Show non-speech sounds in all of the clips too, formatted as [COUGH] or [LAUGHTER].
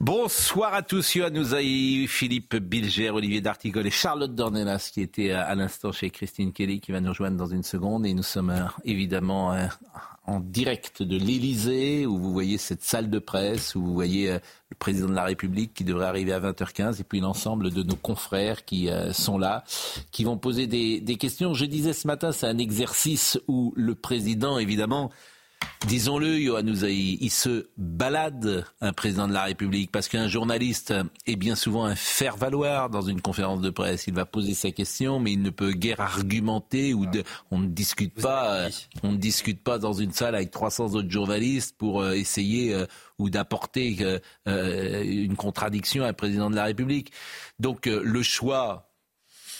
Bonsoir à tous. Yoann Ouzaï, Philippe Bilger, Olivier D'Artigol et Charlotte Dornelas qui était à l'instant chez Christine Kelly qui va nous rejoindre dans une seconde. Et nous sommes euh, évidemment euh, en direct de l'Élysée où vous voyez cette salle de presse, où vous voyez euh, le président de la République qui devrait arriver à 20h15 et puis l'ensemble de nos confrères qui sont là, qui vont poser des questions. Je disais ce matin, c'est un exercice où le président, évidemment, Disons-le, Yohann il se balade, un président de la République, parce qu'un journaliste est bien souvent un faire-valoir dans une conférence de presse. Il va poser sa question, mais il ne peut guère argumenter ou on ne discute pas, euh, on ne discute pas dans une salle avec 300 autres journalistes pour euh, essayer euh, ou d'apporter une contradiction à un président de la République. Donc le choix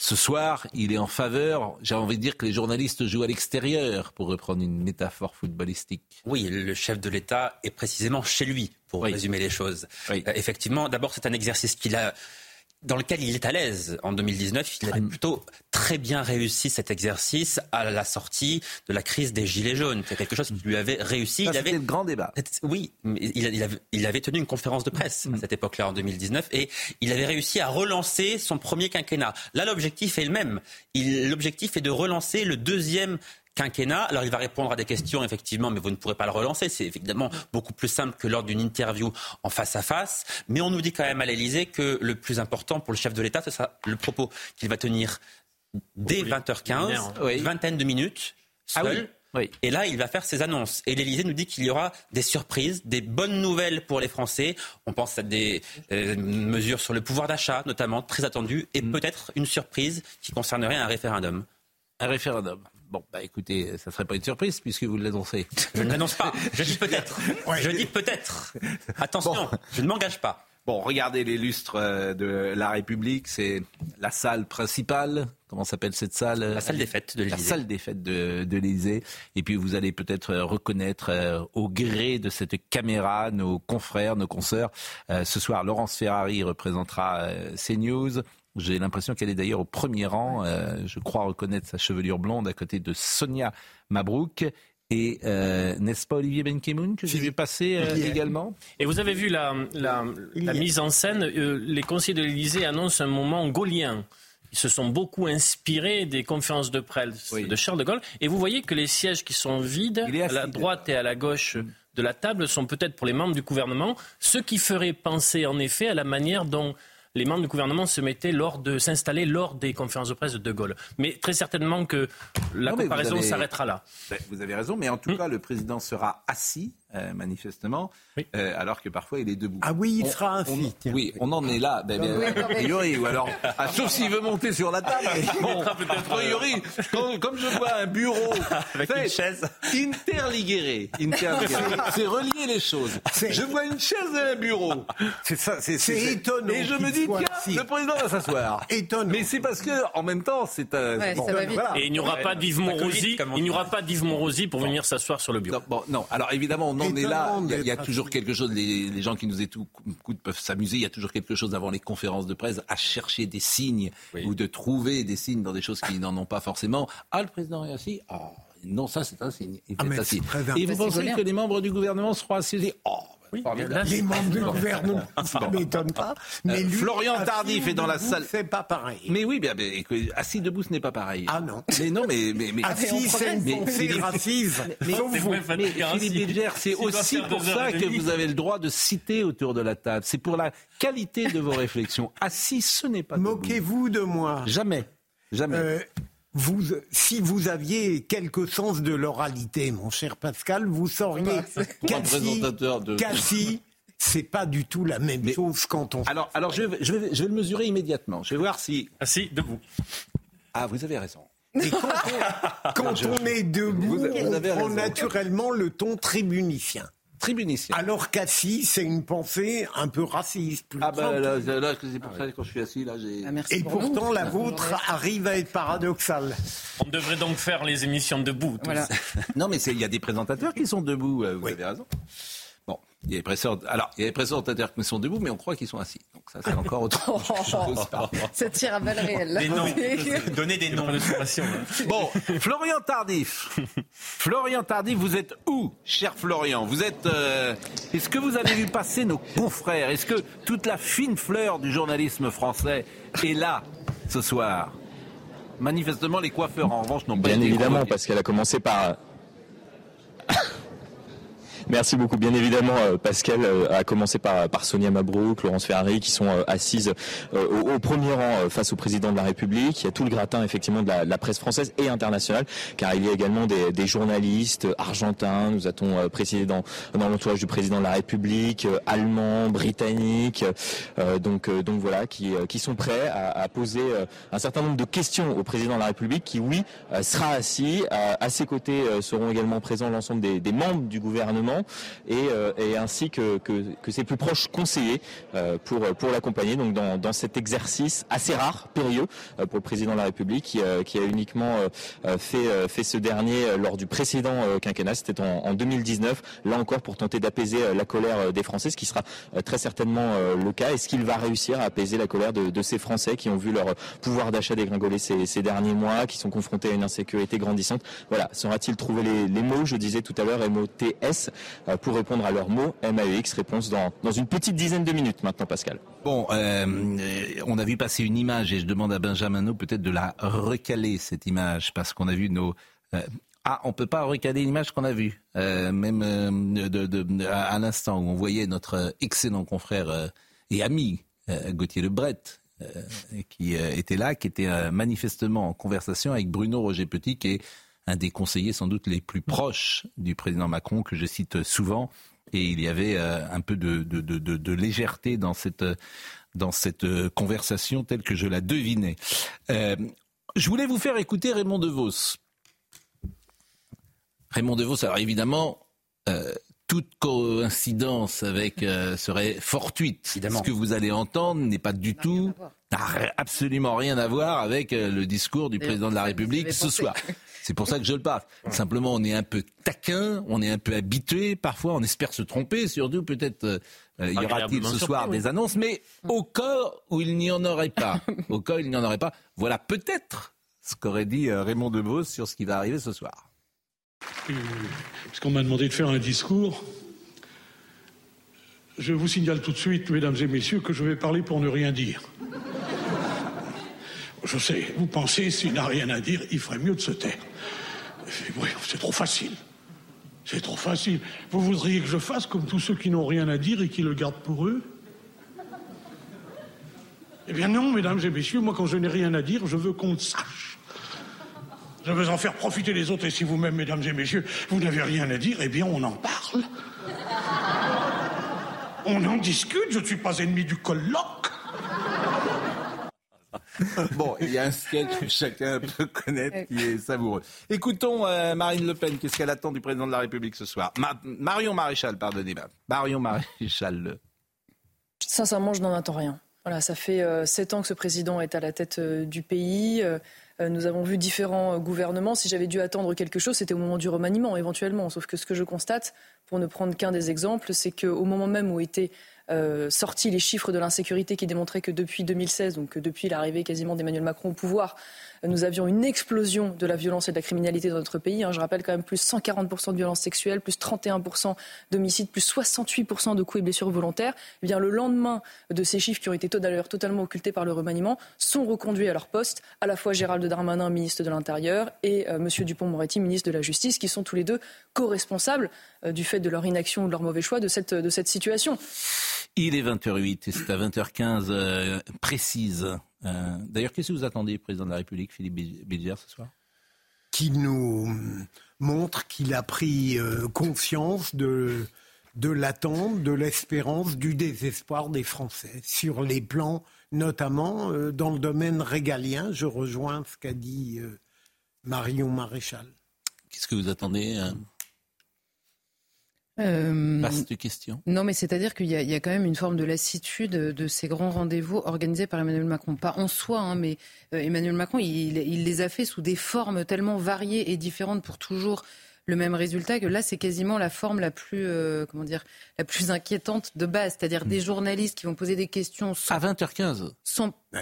ce soir, il est en faveur, j'ai envie de dire que les journalistes jouent à l'extérieur, pour reprendre une métaphore footballistique. Oui, le chef de l'État est précisément chez lui, pour résumer les choses. Euh, effectivement, d'abord, c'est un exercice qu'il a dans lequel il est à l'aise. En 2019, il avait plutôt très bien réussi cet exercice à la sortie de la crise des Gilets jaunes. C'est quelque chose qui lui avait réussi. il avait le grand débat. Oui, il, avait, tenu une conférence de presse à mm. cette époque-là, en 2019, et il avait réussi à relancer son premier quinquennat. Là, l'objectif est le même. L'objectif est de relancer le deuxième quinquennat. Alors il va répondre à des questions, effectivement, mais vous ne pourrez pas le relancer. C'est évidemment beaucoup plus simple que lors d'une interview en face à face. Mais on nous dit quand même à l'Elysée que le plus important pour le chef de l'État, ce sera le propos qu'il va tenir dès 20h15, une vingtaine de minutes, ah seul. Et là, il va faire ses annonces. Et l'Élysée nous dit qu'il y aura des surprises, des bonnes nouvelles pour les Français. On pense à des euh, mesures sur le pouvoir d'achat, notamment, très attendues, et mm. peut-être une surprise qui concernerait un référendum. Un référendum. Bon, bah écoutez, ça serait pas une surprise puisque vous l'annoncez. Je ne l'annonce pas. Je dis peut-être. Je dis peut-être. Attention, je ne m'engage pas. Bon, regardez les lustres euh, de la République. C'est la salle principale. Comment s'appelle cette salle? La salle des fêtes de l'Élysée. La salle des fêtes de, de l'Élysée. Et puis vous allez peut-être reconnaître euh, au gré de cette caméra nos confrères, nos consoeurs. Euh, ce soir, Laurence Ferrari représentera CNews. J'ai l'impression qu'elle est d'ailleurs au premier rang. Euh, je crois reconnaître sa chevelure blonde à côté de Sonia Mabrouk. Et euh, n'est-ce pas Olivier Benkemoun que j'ai vu passer euh, également? Et vous avez vu la, la, mise en scène. les conseillers de l'Élysée annoncent un moment gaulien. Ils se sont beaucoup inspirés des conférences de presse de Charles de Gaulle. Et vous voyez que les sièges qui sont vides, à la droite et à la gauche de la table, sont peut-être pour les membres du gouvernement, ce qui ferait penser en effet à la manière dont les membres du gouvernement se mettaient lors de s'installer lors des conférences de presse de De Gaulle. Mais très certainement que la comparaison s'arrêtera là. Ben, vous avez raison, mais en tout hmm. cas, le président sera assis euh, manifestement, euh, alors que parfois il est debout. Ah oui, il sera assis. Oui, on en est là. Ben, a priori, ou alors, ah, sauf s'il veut monter sur la table. Bon, a priori, comme je vois un bureau [LAUGHS] avec une chaise interliguéré, [LAUGHS] c'est relier les choses. Je vois une chaise et un bureau. C'est ça, c'est étonnant. Et je me dis tiens, le président va s'asseoir. Étonnant. Mais c'est parce que en même temps, c'est un. Et il n'y aura pas d'Yves Monrosi. Il n'y aura pas d'Yves Monrosi pour venir s'asseoir sur le bureau. Non, bon, non. Alors évidemment, on en est là. Il y a, toujours quelque chose, les, gens qui nous écoutent peuvent s'amuser. Il y a toujours quelque chose avant les conférences de presse à chercher des signes ou de trouver des signes dans des choses qui n'en ont pas forcément. Ah, le président est assis. Ah, non, ça c'est un signe. Il ah, assis. Et vous pensez que les membres du gouvernement seront assis Oh, oui, les membres du gouvernement, [LAUGHS] ça ne m'étonne pas. Mais euh, Florian Tardif est dans la salle. C'est pas pareil. Mais oui, bien, assis debout, ce n'est pas pareil. Ah non. Mais non, mais mais, mais assis, c'est une mais, Philippe, mais, Philippe Bilger, c'est aussi pour ça que vous avez le droit de citer autour de la table. C'est pour la qualité de vos [LAUGHS] réflexions. Assis, ce n'est pas. Moquez-vous de moi. Jamais. Jamais. Vous, si vous aviez quelque sens de l'oralité, mon cher Pascal, vous sauriez [LAUGHS] qu'assis, c'est pas du tout la même chose quand on. Alors, alors je, vais, je, vais, je vais le mesurer immédiatement. Je vais voir si. Assis, debout. Ah, vous avez raison. Et quand on, [LAUGHS] est debout, on prend naturellement le ton Alors qu'assis, c'est une pensée un peu raciste. ah ben là, là c'est pour ça que quand je suis assis, là, j'ai... Ah, Et pourtant, la vôtre arrive à être paradoxale. On devrait donc faire les émissions debout. Voilà. [LAUGHS] non, mais il y a des présentateurs qui sont debout, euh, vous avez raison. Il y a des présentateurs, alors, il y a des présentateurs qui sont debout, mais on croit qu'ils sont assis. Donc ça, c'est [LAUGHS] encore autre chose. ça tire à balles réelles. Des noms. [LAUGHS] Donnez des noms. [LAUGHS] bon, Florian Tardif. Florian Tardif, vous êtes où, cher Florian? Vous êtes. Euh, est-ce que vous avez vu passer nos confrères? Est-ce que toute la fine fleur du journalisme français est là ce soir? Manifestement, les coiffeurs, en revanche, n'ont pas Bien évidemment, parce qu'elle a commencé par Merci beaucoup. Bien évidemment, euh, Pascal euh, a commencé par, Sonia Mabrouk, Laurence Ferrari, qui sont euh, assises au, premier rang face au président de la République. Il y a tout le gratin, effectivement, de la, presse française et internationale, car il y a également des, journalistes argentins, nous a-t-on précisé dans, l'entourage du président de la République, allemands, britanniques, donc, donc voilà, qui, sont prêts à, poser un certain nombre de questions au président de la République, qui, oui, sera assis. À, ses côtés seront également présents l'ensemble des membres du gouvernement euh, et, ainsi que, ses plus proches conseillers euh, pour, pour l'accompagner donc dans, cet exercice assez rare, périlleux euh, pour le président de la République qui, a uniquement fait, fait ce dernier lors du précédent quinquennat, c'était en, 2019, là encore pour tenter d'apaiser la colère des Français, ce qui sera très certainement le cas. Est-ce qu'il va réussir à apaiser la colère de, ces Français qui ont vu leur pouvoir d'achat dégringoler ces, ces, derniers mois, qui sont confrontés à une insécurité grandissante? Voilà, saura-t-il trouver les, les mots? Je disais tout à l'heure MOTS pour répondre à leurs mots. MAEX, réponse dans, une petite dizaine de minutes maintenant, Pascal. Bon, euh, on a vu passer une image et je demande à Benjamin peut-être de la recaler, cette image, parce qu'on a vu nos... Euh, ah, on peut pas recaler l'image qu'on a vue, même de, à, l'instant où on voyait notre excellent confrère et ami Gauthier Lebret, qui était là, qui était manifestement en conversation avec Bruno Roger Petit, qui est un des conseillers sans doute les plus proches du président Macron que je cite souvent. Et il y avait euh, un peu de, légèreté dans cette, dans cette euh, conversation telle que je la devinais. Euh, je voulais vous faire écouter Raymond DeVos. Raymond DeVos, alors évidemment, toute coïncidence avec serait fortuite. Ce que vous allez entendre n'est pas du tout, n'a absolument rien à voir avec le discours du président de la République ce soir. C'est pour ça que je le parle. Simplement, on est un peu taquin, on est un peu habitué. Parfois, on espère se tromper. Surtout, peut-être, euh, euh, y aura-t-il ce soir des annonces. Mais au cas où il n'y en aurait pas, [LAUGHS] au cas où il n'y en aurait pas, voilà peut-être ce qu'aurait dit euh, Raymond Debos sur ce qui va arriver ce soir. Parce qu'on m'a demandé de faire un discours. Je vous signale tout de suite, mesdames et messieurs, que je vais parler pour ne rien dire. Je sais, vous pensez, s'il n'a rien à dire, il ferait mieux de se taire. Oui, c'est trop facile. C'est trop facile. Vous voudriez que je fasse comme tous ceux qui n'ont rien à dire et qui le gardent pour eux? Eh bien non, mesdames et messieurs, moi quand je n'ai rien à dire, je veux qu'on le sache. Je veux en faire profiter les autres et si vous-même, mesdames et messieurs, vous n'avez rien à dire, eh bien on en parle. On en discute, je ne suis pas ennemi du colloque. [LAUGHS] bon, il y a un sketch que chacun peut connaître qui est savoureux. Écoutons euh, Marine Le Pen, qu'est-ce qu'elle attend du président de la République ce soir? Marion Maréchal, pardonnez-moi. Marion Maréchal. Sincèrement, je n'en attends rien. Voilà, ça fait euh, sept ans que ce président est à la tête euh, du pays. nous avons vu différents gouvernements. Si j'avais dû attendre quelque chose, c'était au moment du remaniement, éventuellement. Sauf que ce que je constate, pour ne prendre qu'un des exemples, c'est qu'au moment même où était euh, sorti les chiffres de l'insécurité qui démontraient que depuis 2016, donc depuis l'arrivée quasiment d'Emmanuel Macron au pouvoir, nous avions une explosion de la violence et de la criminalité dans notre pays. Hein. Je rappelle quand même plus 140% de violences sexuelles, plus 31% d'homicides, plus 68% de coups et blessures volontaires. Eh le lendemain de ces chiffres qui ont été d'ailleurs totalement occultés par le remaniement, sont reconduits à leur poste à la fois Gérald Darmanin, ministre de l'Intérieur, et. Euh, Monsieur Dupont-Moretti, ministre de la Justice, qui sont tous les deux co-responsables euh, du fait de leur inaction ou de leur mauvais choix de cette, de cette situation. Il est 20h08 et c'est à 20h15 euh, précise euh, d'ailleurs, qu'est-ce que vous attendez, président de la République, Philippe Bilger, ce soir? Qu'il nous montre qu'il a pris euh, conscience de, de l'attente, de l'espérance, du désespoir des Français sur les plans, notamment euh, dans le domaine régalien. Je rejoins ce qu'a dit Marion Maréchal. Qu'est-ce que vous attendez euh, Vaste question. Non, mais c'est-à-dire qu'il y, y, a quand même une forme de lassitude de ces grands rendez-vous organisés par Emmanuel Macron. Pas en soi, hein, mais euh, Emmanuel Macron, il, il, les a fait sous des formes tellement variées et différentes pour toujours le même résultat que là, c'est quasiment la forme la plus, euh, comment dire, la plus inquiétante de base, c'est-à-dire des hmm. journalistes qui vont poser des questions à 20h15.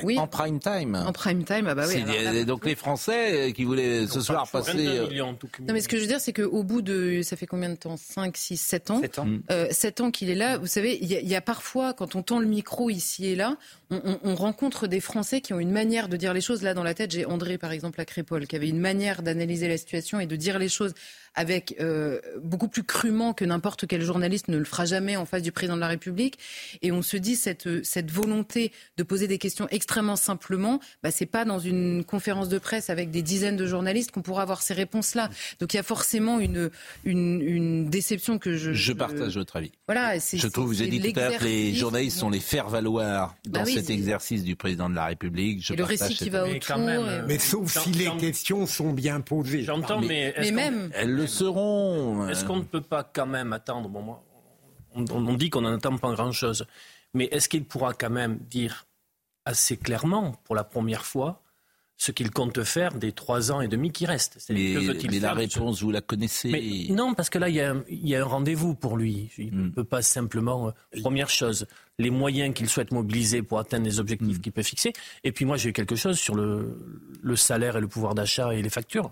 Oui, en prime time. En prime time, ah bah oui. donc les Français qui voulaient ce soir passer. Euh, non, mais ce que je veux dire, c'est qu'au bout de, ça fait combien de temps? 5, 6, 7 ans? 7 ans, euh, 7 ans qu'il est là. Vous savez, il y, y, a parfois, quand on tend le micro ici et là, on, on, on, rencontre des Français qui ont une manière de dire les choses. Là, dans la tête, j'ai André, par exemple, à Crépole, qui avait une manière d'analyser la situation et de dire les choses avec euh, beaucoup plus crûment que n'importe quel journaliste ne le fera jamais en face du président de la République. Et on se dit cette, cette volonté de poser des questions extrêmement simplement, bah, c'est pas dans une conférence de presse avec des dizaines de journalistes qu'on pourra avoir ces réponses-là. Donc il y a forcément une, une, une déception que je. Je partage votre avis. Voilà, je trouve, vous avez dit tout à l'heure que les journalistes sont les faire-valoir dans bah cet exercice du président de la République. Je et le récit qui va autour. Mais sauf si les questions sont bien posées. J'entends, mais, mais même seront. Est-ce qu'on ne peut pas quand même attendre? Bon, moi, on, dit qu'on n'attend pas grand-chose, mais est-ce qu'il pourra quand même dire assez clairement, pour la première fois, ce qu'il compte faire des trois ans et demi qui restent. Mais, mais la réponse, vous la connaissez Non, parce que là, il y a, un rendez-vous pour lui. Il ne hmm. peut pas simplement... Euh, première chose, les moyens qu'il souhaite mobiliser pour atteindre les objectifs hmm. qu'il peut fixer. Et puis moi, j'ai eu quelque chose sur le, le salaire et le pouvoir d'achat et les factures.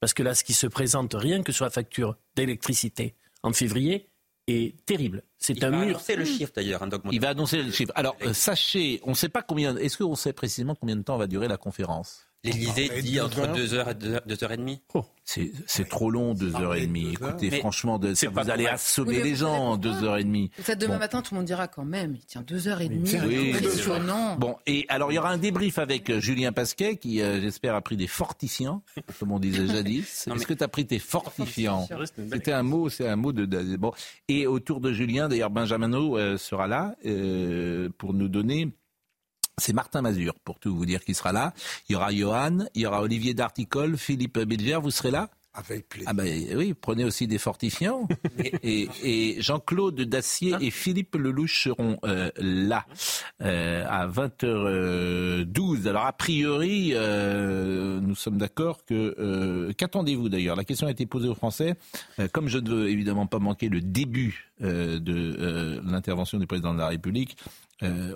Parce que là, ce qui se présente, rien que sur la facture d'électricité en février, est terrible. C'est un va mur. annoncer le chiffre d'ailleurs, un Il va annoncer le chiffre. Alors, euh, sachez, on ne sait pas combien. Est-ce qu'on sait précisément combien de temps va durer la conférence? L'Élysée dit entre 2h et 2h30. Oh. C'est trop long, 2h30. Écoutez, franchement, de, vous allez assommer les gens en 2h30. Peut-être demain matin, tout le monde dira quand même, il tient 2h30. Oui, impressionnant. Bon, et alors il y aura un débrief avec euh, Julien Pasquet, qui, euh, j'espère, a pris des fortifiants, comme on disait [LAUGHS] jadis. Est-ce que tu as pris tes fortifiants C'était un mot, c'est un mot de, Bon. Et autour de Julien, d'ailleurs, Benjamin euh, sera là pour nous donner c'est Martin Mazur, pour tout vous dire, qui sera là. Il y aura Johan, il y aura Olivier D'Articole, Philippe Bilger, vous serez là avec plaisir. Ah ben oui, prenez aussi des fortifiants. [LAUGHS] et, Jean-Claude Dacier et Philippe Lelouch seront euh, là euh, à 20h12. Alors a priori, euh, nous sommes d'accord que... Qu'attendez-vous d'ailleurs? La question a été posée aux Français. comme je ne veux évidemment pas manquer le début de l'intervention du président de la République, euh,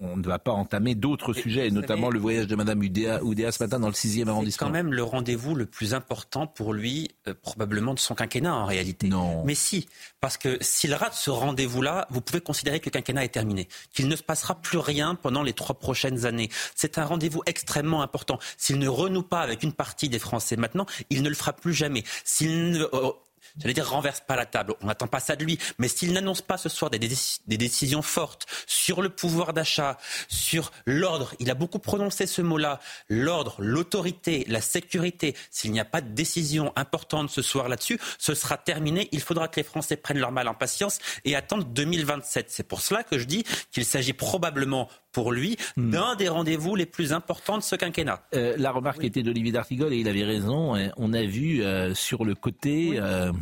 on, ne va pas entamer d'autres sujets, et notamment le voyage de Madame Oudéa, ce matin dans le 6e arrondissement. C'est quand même le rendez-vous le plus important pour lui, euh, probablement de son quinquennat en réalité. Non. Mais si, parce que s'il rate ce rendez-vous-là, vous pouvez considérer que le quinquennat est terminé, qu'il ne se passera plus rien pendant les trois prochaines années. C'est un rendez-vous extrêmement important. S'il ne renoue pas avec une partie des Français maintenant, il ne le fera plus jamais. S'il ne euh, j'allais dire, renverse pas la table. On n'attend pas ça de lui. Mais s'il n'annonce pas ce soir des, des, décisions fortes sur le pouvoir d'achat, sur l'ordre, il a beaucoup prononcé ce mot-là, l'ordre, l'autorité, la sécurité. S'il n'y a pas de décision importante ce soir là-dessus, ce sera terminé. Il faudra que les Français prennent leur mal en patience et attendent 2027. C'est pour cela que je dis qu'il s'agit probablement pour lui hmm. d'un des rendez-vous les plus importants de ce quinquennat. Euh, la remarque était d'Olivier D'Artigol et il avait raison. Hein. On a vu euh, sur le côté, euh,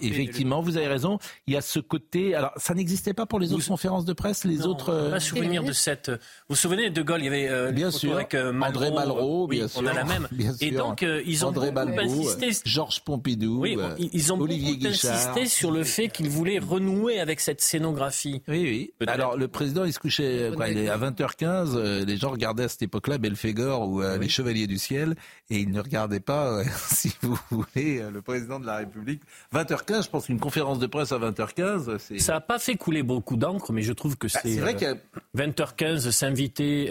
effectivement, vous avez raison, il y a ce côté. Alors, ça n'existait pas pour les autres conférences de presse, les autres. On pas souvenir de cette. Vous vous souvenez de Gaulle Il y avait bien sûr avec Malraux, André Malraux, bien sûr. On a la même. [LAUGHS] et donc ils ont André insisté. Georges Pompidou, oui, ils ont Olivier beaucoup insisté sur le fait qu'ils voulaient renouer avec cette scénographie. Oui, oui. Alors le président, il se couchait quoi, il est à 20h15, euh, les gens regardaient à cette époque-là Belphégor ou euh, les Chevaliers du Ciel et ils ne regardaient pas, euh, [LAUGHS] si vous voulez, le président de la République. 20h15, je pense qu'une conférence de presse à 20h15, c'est... Ça n'a pas fait couler beaucoup d'encre, mais je trouve que bah, c'est... c'est vrai que 20h15, s'inviter...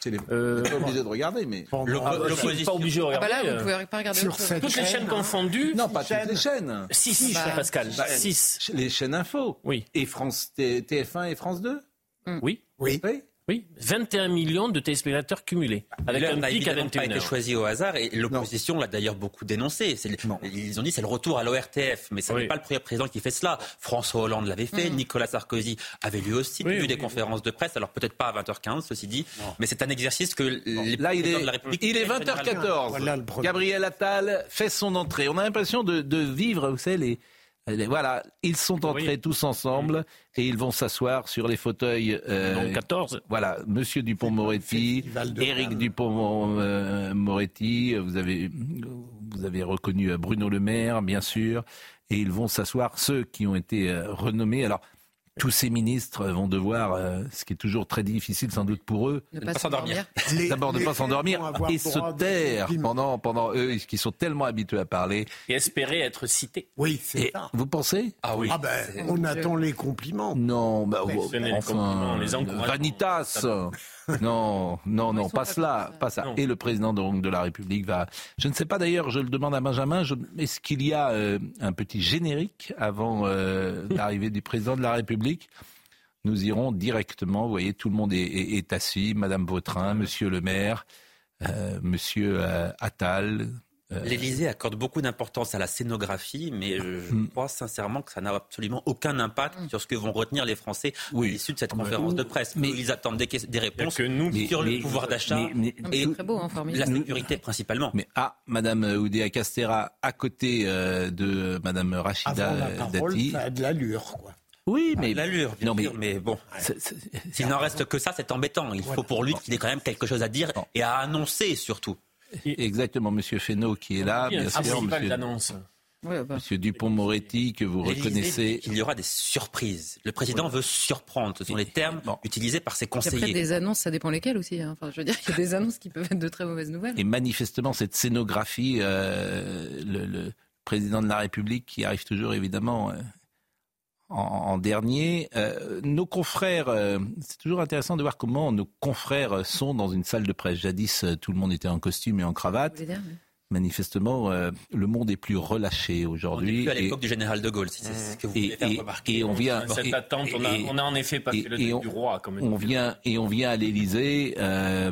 c'est les... pas obligé de regarder, mais... L'opposition... Pas obligé de regarder. Ah bah là, vous pouvez pas regarder. Sur toutes les chaînes confondues... Non, pas toutes les chaînes. 6, bah, Pascal. 6. Les chaînes info. Oui. Et France TF1 et France 2 Oui. Oui. oui. Oui, 21 millions de téléspectateurs cumulés, avec un pic à 21 pas été choisi au hasard et l'opposition l'a d'ailleurs beaucoup dénoncé. Ils ont dit c'est le retour à l'ORTF, mais ce n'est pas le premier président qui fait cela. François Hollande l'avait fait, mm. Nicolas Sarkozy avait lui aussi tenu des conférences de presse, alors peut-être pas à 20h15, ceci dit, mais c'est un exercice que les Là, il est, de la République... Il est 20h14. Gabriel Attal fait son entrée. On a l'impression de, de, vivre, vous savez, les Voilà, ils sont entrés tous ensemble et ils vont s'asseoir sur les fauteuils. Euh, 14. Voilà, Monsieur Dupont-Moretti, Éric Dupont-Moretti, vous avez, vous avez reconnu Bruno Le Maire, bien sûr, et ils vont s'asseoir, ceux qui ont été euh, renommés. Alors, tous ces ministres vont devoir, euh, ce qui est toujours très difficile sans doute pour eux, ne pas s'endormir. D'abord ne pas s'endormir et se taire pendant, pendant eux qui sont tellement habitués à parler. Et espérer être cités. Oui, c'est ça. Vous pensez? Ah oui. Ah ben, on attend les compliments. Non, bah, enfin, les, les Vanitas. [LAUGHS] non, non, non, pas cela, pas ça. Et le président de, de, la République va. Je ne sais pas d'ailleurs, je le demande à Benjamin. Est-ce qu'il y a euh, un petit générique avant euh, [LAUGHS] l'arrivée du président de la République? Nous irons directement. Vous voyez, tout le monde est, est, assis. Madame Vautrin, Monsieur le Maire, euh, Monsieur Attal, euh, L'Élysée accorde beaucoup d'importance à la scénographie, mais je, hmm. crois sincèrement que ça n'a absolument aucun impact sur ce que vont retenir les Français à l'issue de cette conférence de presse. Mais ils attendent des, réponses sur le pouvoir d'achat et hein, la sécurité principalement. Mais ah, Madame Oudéa Castera, à côté euh, de Madame Rachida Dati, ça a de l'allure, quoi. Oui, mais l'allure, non, mais, mais bon, [LAUGHS] s'il n'en reste que ça, c'est embêtant. Il faut pour lui qu'il ait quand même quelque chose à dire et à annoncer surtout. Exactement, Monsieur Fesneau qui est là, bien sûr. Monsieur, Monsieur Dupont-Moretti, que vous reconnaissez. Il y aura des surprises. Le président veut surprendre. Ce sont les termes utilisés par ses conseillers. Après, des annonces, ça dépend lesquelles aussi. Hein. Enfin, je veux dire qu'il y a des annonces qui peuvent être de très mauvaises nouvelles. Et manifestement, cette scénographie, euh, le, président de la République qui arrive toujours évidemment euh, en, dernier. Euh, nos confrères, euh, c'est toujours intéressant de voir comment nos confrères sont dans une salle de presse. Jadis, euh, tout le monde était en costume et en cravate. Manifestement, le monde est plus relâché aujourd'hui. On est plus à l'époque du général de Gaulle, si c'est ce que vous voulez faire remarquer. Et on vient, cette attente, on a, on a, en effet pas le et du roi, comme on vient et on vient à l'Élysée,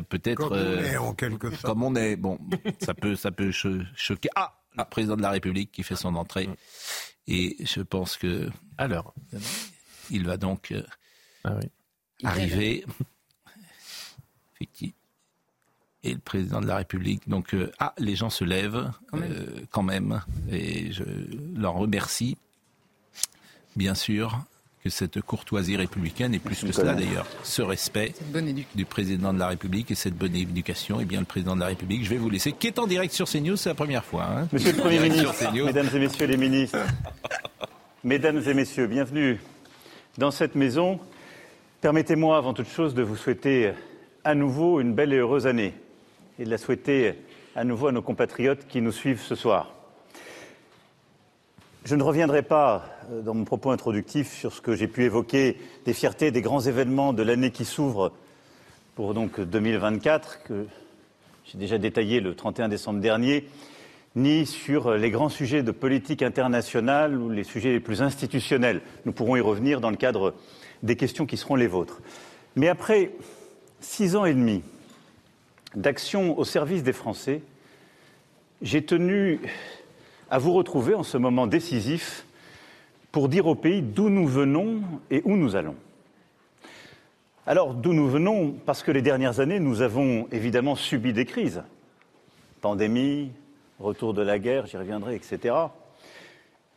peut-être comme on est en quelque sorte. Comme on est, bon, ça peut, ça peut choquer. Ah, le président de la République qui fait son entrée. Et je pense que. Alors, il va donc euh, ah arriver. [LAUGHS] Et le président de la République. Donc, euh, ah, les gens se lèvent quand même. Euh, et je leur remercie, bien sûr, que cette courtoisie républicaine, et plus que cela d'ailleurs, ce respect du président de la République et cette bonne éducation, et eh bien le président de la République, je vais vous laisser, qui est en direct sur CNews, c'est la première fois. Hein. Monsieur le Premier ministre, mesdames et messieurs les ministres, [LAUGHS] mesdames et messieurs, bienvenue dans cette maison. Permettez-moi avant toute chose de vous souhaiter à nouveau une belle et heureuse année et de la souhaiter à nouveau à nos compatriotes qui nous suivent ce soir. Je ne reviendrai pas euh, dans mon propos introductif sur ce que j'ai pu évoquer des fiertés, des grands événements de l'année qui s'ouvre pour donc 2024, que j'ai déjà détaillé le 31 décembre dernier, ni sur les grands sujets de politique internationale ou les sujets les plus institutionnels. Nous pourrons y revenir dans le cadre des questions qui seront les vôtres. Mais après six ans et demi d'action au service des Français, j'ai tenu à vous retrouver en ce moment décisif pour dire au pays d'où nous venons et où nous allons. Alors, d'où nous venons Parce que les dernières années, nous avons évidemment subi des crises. Pandémie, retour de la guerre, j'y reviendrai, etc.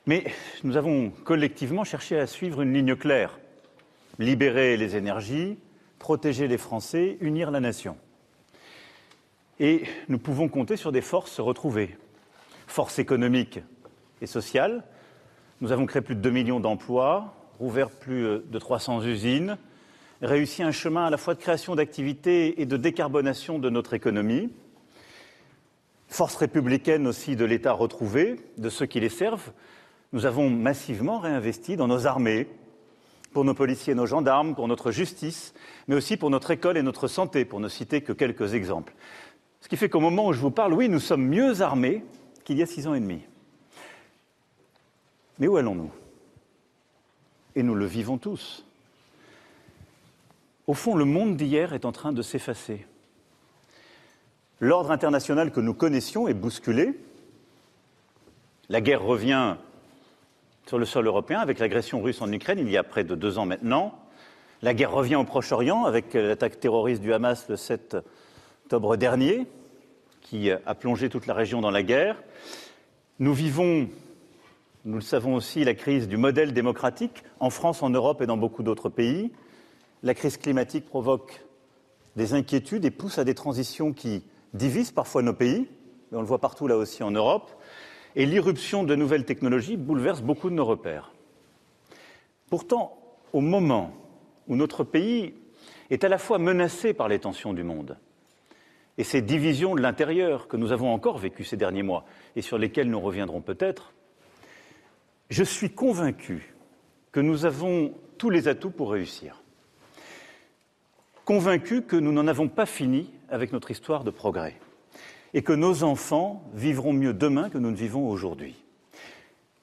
Mais nous avons collectivement cherché à suivre une ligne claire. Libérer les énergies, protéger les Français, unir la nation. Et nous pouvons compter sur des forces retrouvées force économique et sociale. Nous avons créé plus de 2 millions d'emplois, rouvert plus euh, de 300 usines, réussi un chemin à la fois de création d'activités et de décarbonation de notre économie. Force républicaine aussi de l'État retrouvé, de ceux qui les servent. Nous avons massivement réinvesti dans nos armées, pour nos policiers et nos gendarmes, pour notre justice, mais aussi pour notre école et notre santé, pour ne citer que quelques exemples. Ce qui fait qu'au moment où je vous parle, oui, nous sommes mieux armés qu'il y a six ans et demi. Mais où allons-nous? Et nous le vivons tous. Au fond, le monde d'hier est en train de s'effacer. L'ordre international que nous connaissions est bousculé. La guerre revient sur le sol européen avec l'agression russe en Ukraine il y a près de deux ans maintenant. La guerre revient au Proche-Orient avec l'attaque terroriste du Hamas le 7 octobre dernier qui a plongé toute la région dans la guerre. Nous vivons nous le savons aussi, la crise du modèle démocratique en France, en Europe et dans beaucoup d'autres pays. La crise climatique provoque des inquiétudes et pousse à des transitions qui divisent parfois nos pays, mais on le voit partout là aussi en Europe. Et l'irruption de nouvelles technologies bouleverse beaucoup de nos repères. Pourtant, au moment où notre pays est à la fois menacé par les tensions du monde et ces divisions de l'intérieur que nous avons encore vécues ces derniers mois et sur lesquelles nous reviendrons peut-être, je suis convaincu que nous avons tous les atouts pour réussir. Convaincu que nous n'en avons pas fini avec notre histoire de progrès et que nos enfants vivront mieux demain que nous ne vivons aujourd'hui.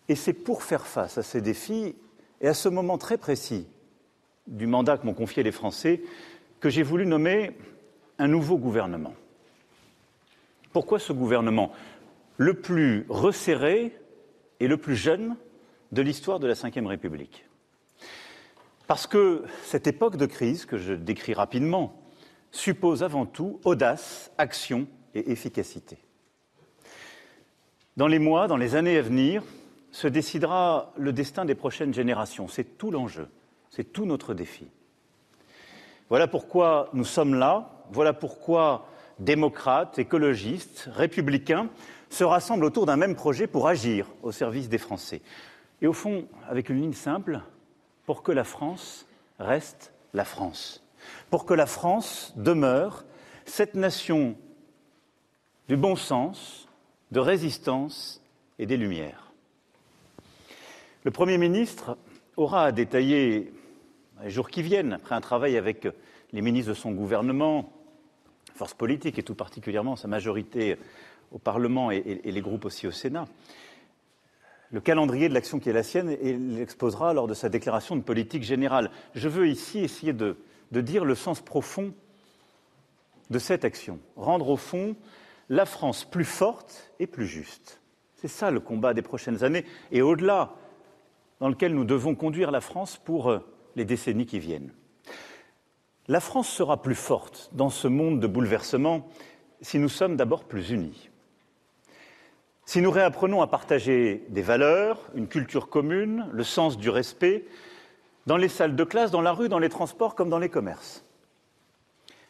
Et c'est pour faire face à ces défis et à ce moment très précis du mandat que m'ont confié les Français que j'ai voulu nommer un nouveau gouvernement. Pourquoi ce gouvernement Le plus resserré et le plus jeune de l'histoire de la Ve République? Parce que cette époque de crise, que je décris rapidement, suppose avant tout audace, action et efficacité. Dans les mois, dans les années à venir, se décidera le destin des prochaines générations. C'est tout l'enjeu, c'est tout notre défi. Voilà pourquoi nous sommes là, voilà pourquoi démocrates, écologistes, républicains se rassemblent autour d'un même projet pour agir au service des Français. Et au fond, avec une ligne simple, pour que la France reste la France, pour que la France demeure cette nation du bon sens, de résistance et des Lumières. Le Premier ministre aura à détailler les jours qui viennent, après un travail avec les ministres de son gouvernement, forces politiques et tout particulièrement sa majorité au Parlement et, les groupes aussi au Sénat, le calendrier de l'action qui est la sienne et l'exposera lors de sa déclaration de politique générale. Je veux ici essayer de, de dire le sens profond de cette action, rendre au fond la France plus forte et plus juste. C'est ça le combat des prochaines années et au-delà dans lequel nous devons conduire la France pour euh, les décennies qui viennent. La France sera plus forte dans ce monde de bouleversement si nous sommes d'abord plus unis. Si nous réapprenons à partager des valeurs, une culture commune, le sens du respect, dans les salles de classe, dans la rue, dans les transports comme dans les commerces.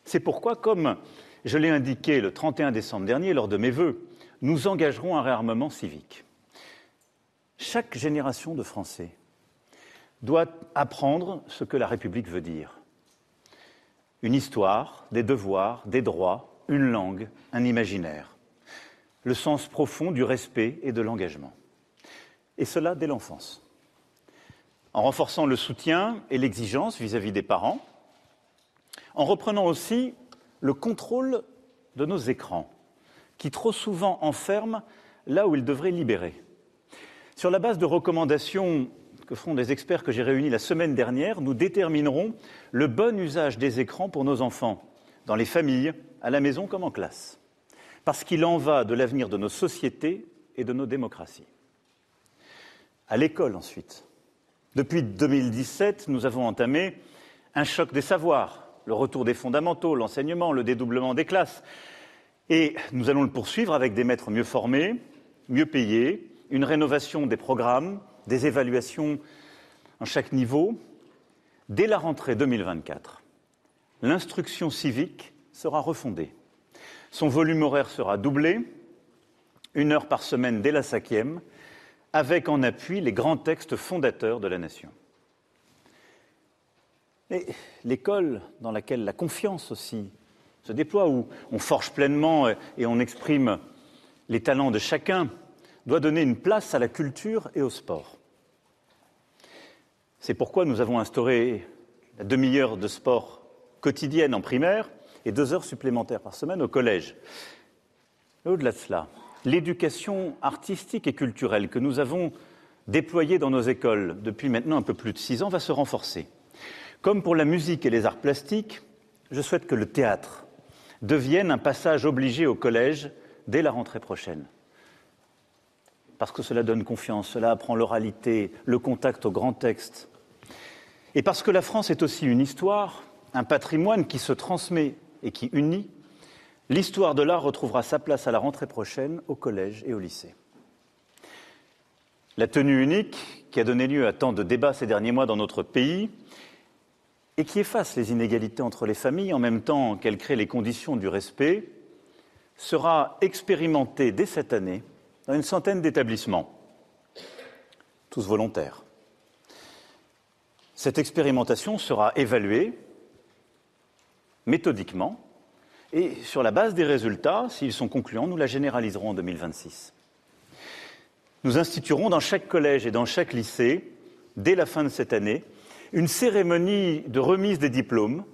C'est pourquoi, comme je l'ai indiqué le 31 décembre dernier lors de mes vœux, nous engagerons un réarmement civique. Chaque génération de Français doit apprendre ce que la République veut dire. Une histoire, des devoirs, des droits, une langue, un imaginaire. Le sens profond du respect et de l'engagement. Et cela dès l'enfance. En renforçant le soutien et l'exigence vis-à-vis des parents, en reprenant aussi le contrôle de nos écrans, qui trop souvent enferment là où ils devraient libérer. Sur la base de recommandations que feront des experts que j'ai réunis la semaine dernière, nous déterminerons le bon usage des écrans pour nos enfants, dans les familles, à la maison comme en classe, parce qu'il en va de l'avenir de nos sociétés et de nos démocraties. À l'école ensuite. Depuis 2017, nous avons entamé un choc des savoirs le retour des fondamentaux, l'enseignement, le dédoublement des classes. Et nous allons le poursuivre avec des maîtres mieux formés, mieux payés, une rénovation des programmes, des évaluations en chaque niveau. Dès la rentrée 2024, l'instruction civique sera refondée. Son volume horaire sera doublé, une heure par semaine dès la cinquième, avec en appui les grands textes fondateurs de la nation. Mais l'école dans laquelle la confiance aussi se déploie, où on forge pleinement et on exprime les talents de chacun, doit donner une place à la culture et au sport. C'est pourquoi nous avons instauré la demi-heure de sport quotidienne en primaire et deux heures supplémentaires par semaine au collège. Au-delà de cela, l'éducation artistique et culturelle que nous avons déployée dans nos écoles depuis maintenant un peu plus de six ans va se renforcer. Comme pour la musique et les arts plastiques, je souhaite que le théâtre devienne un passage obligé au collège dès la rentrée prochaine. Parce que cela donne confiance, cela apprend l'oralité, le contact au grand texte. Et parce que la France est aussi une histoire, un patrimoine qui se transmet et qui unit, l'histoire de l'art retrouvera sa place à la rentrée prochaine au collège et au lycée. La tenue unique, qui a donné lieu à tant de débats ces derniers mois dans notre pays, et qui efface les inégalités entre les familles en même temps qu'elle crée les conditions du respect, sera expérimentée dès cette année dans une centaine d'établissements, tous volontaires. Cette expérimentation sera évaluée méthodiquement et sur la base des résultats, s'ils sont concluants, nous la généraliserons en 2026. Nous instituerons dans chaque collège et dans chaque lycée, dès la fin de cette année, une cérémonie de remise des diplômes,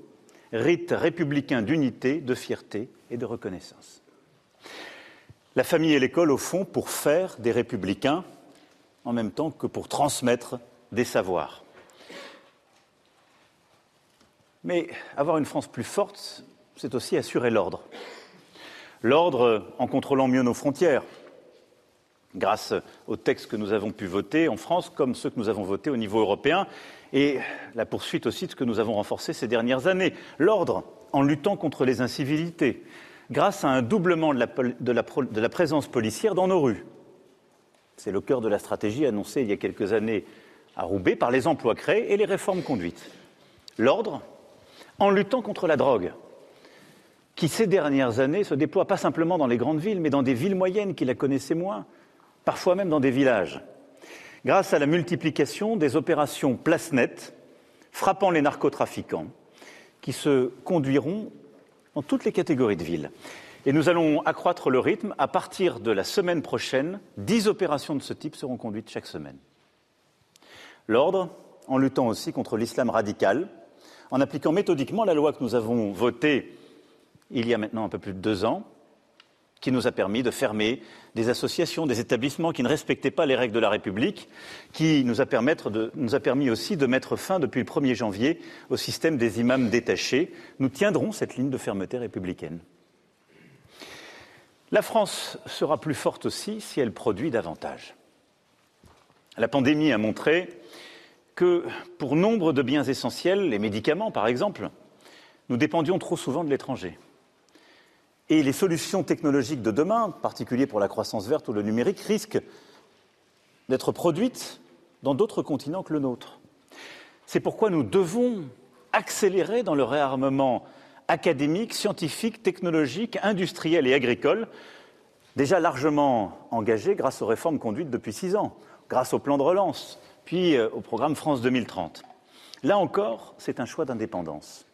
rite républicain d'unité, de fierté et de reconnaissance. La famille et l'école, au fond, pour faire des républicains, en même temps que pour transmettre des savoirs. Mais avoir une France plus forte, c'est aussi assurer l'ordre. L'ordre en contrôlant mieux nos frontières, grâce aux textes que nous avons pu voter en France, comme ceux que nous avons votés au niveau européen, et la poursuite aussi de ce que nous avons renforcé ces dernières années. L'ordre en luttant contre les incivilités, grâce à un doublement de la, présence policière dans nos rues. C'est le cœur de la stratégie annoncée il y a quelques années à Roubaix par les emplois créés et les réformes conduites. L'ordre en luttant contre la drogue, qui ces dernières années se déploie pas simplement dans les grandes villes, mais dans des villes moyennes qui la connaissaient moins, parfois même dans des villages, grâce à la multiplication des opérations place nette frappant les narcotrafiquants, qui se conduiront dans toutes les catégories de villes. Et nous allons accroître le rythme. À partir de la semaine prochaine, dix opérations de ce type seront conduites chaque semaine. L'ordre, en luttant aussi contre l'islam radical, en appliquant méthodiquement la loi que nous avons votée il y a maintenant un peu plus de deux ans, qui nous a permis de fermer des associations, des établissements qui ne respectaient pas les règles de la République, qui nous a, permis aussi de mettre fin depuis le 1er janvier au système des imams détachés. Nous tiendrons cette ligne de fermeté républicaine. La France sera plus forte aussi si elle produit davantage. La pandémie a montré que pour nombre de biens essentiels, les médicaments par exemple, nous dépendions trop souvent de l'étranger. Et les solutions technologiques de demain, en particulier pour la croissance verte ou le numérique, risquent d'être produites dans d'autres continents que le nôtre. C'est pourquoi nous devons accélérer dans le réarmement académique, scientifique, technologique, industriel et agricole, déjà largement engagé grâce aux réformes conduites depuis six ans, grâce au plan de relance, puis euh, au programme France 2030. Là encore, c'est un choix d'indépendance.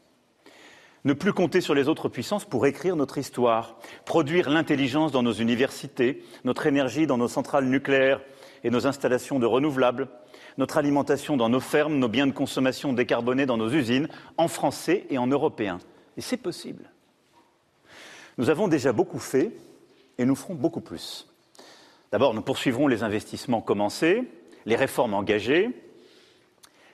Ne plus compter sur les autres puissances pour écrire notre histoire, produire l'intelligence dans nos universités, notre énergie dans nos centrales nucléaires et nos installations de renouvelables, notre alimentation dans nos fermes, nos biens de consommation décarbonés dans nos usines, en français et en européen. Et c'est possible. Nous avons déjà beaucoup fait et nous ferons beaucoup plus. D'abord, nous poursuivrons les investissements commencés, les réformes engagées,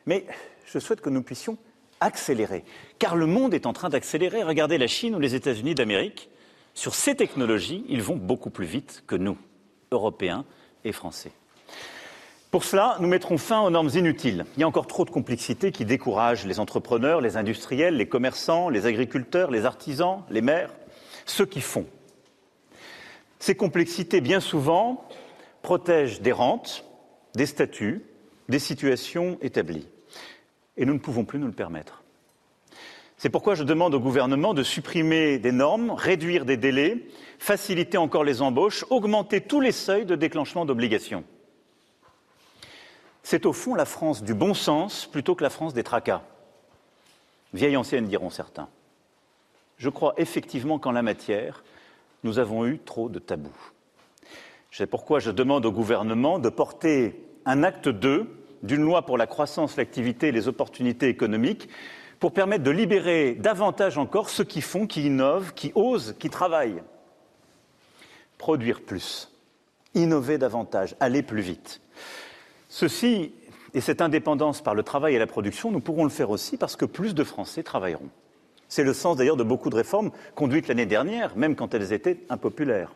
mais je souhaite que nous puissions accélérer, car le monde est en train d'accélérer. Regardez la Chine ou les États-Unis d'Amérique. Sur ces technologies, ils vont beaucoup plus vite que nous, Européens et Français. Pour cela, nous mettrons fin aux normes inutiles. Il y a encore trop de complexité qui découragent les entrepreneurs, les industriels, les commerçants, les agriculteurs, les artisans, les maires, ceux qui font. Ces complexités, bien souvent, protègent des rentes, des statuts, des situations établies. Et nous ne pouvons plus nous le permettre. C'est pourquoi je demande au gouvernement de supprimer des normes, réduire des délais, faciliter encore les embauches, augmenter tous les seuils de déclenchement d'obligations. C'est au fond la France du bon sens plutôt que la France des tracas. Vieille ancienne, diront certains. Je crois effectivement qu'en la matière, nous avons eu trop de tabous. C'est pourquoi je demande au gouvernement de porter un acte 2 d'une loi pour la croissance, l'activité et les opportunités économiques pour permettre de libérer davantage encore ceux qui font, qui innovent, qui osent, qui travaillent. Produire plus, innover davantage, aller plus vite. Ceci et cette indépendance par le travail et la production, nous pourrons le faire aussi parce que plus de Français travailleront. C'est le sens d'ailleurs de beaucoup de réformes conduites l'année dernière, même quand elles étaient impopulaires.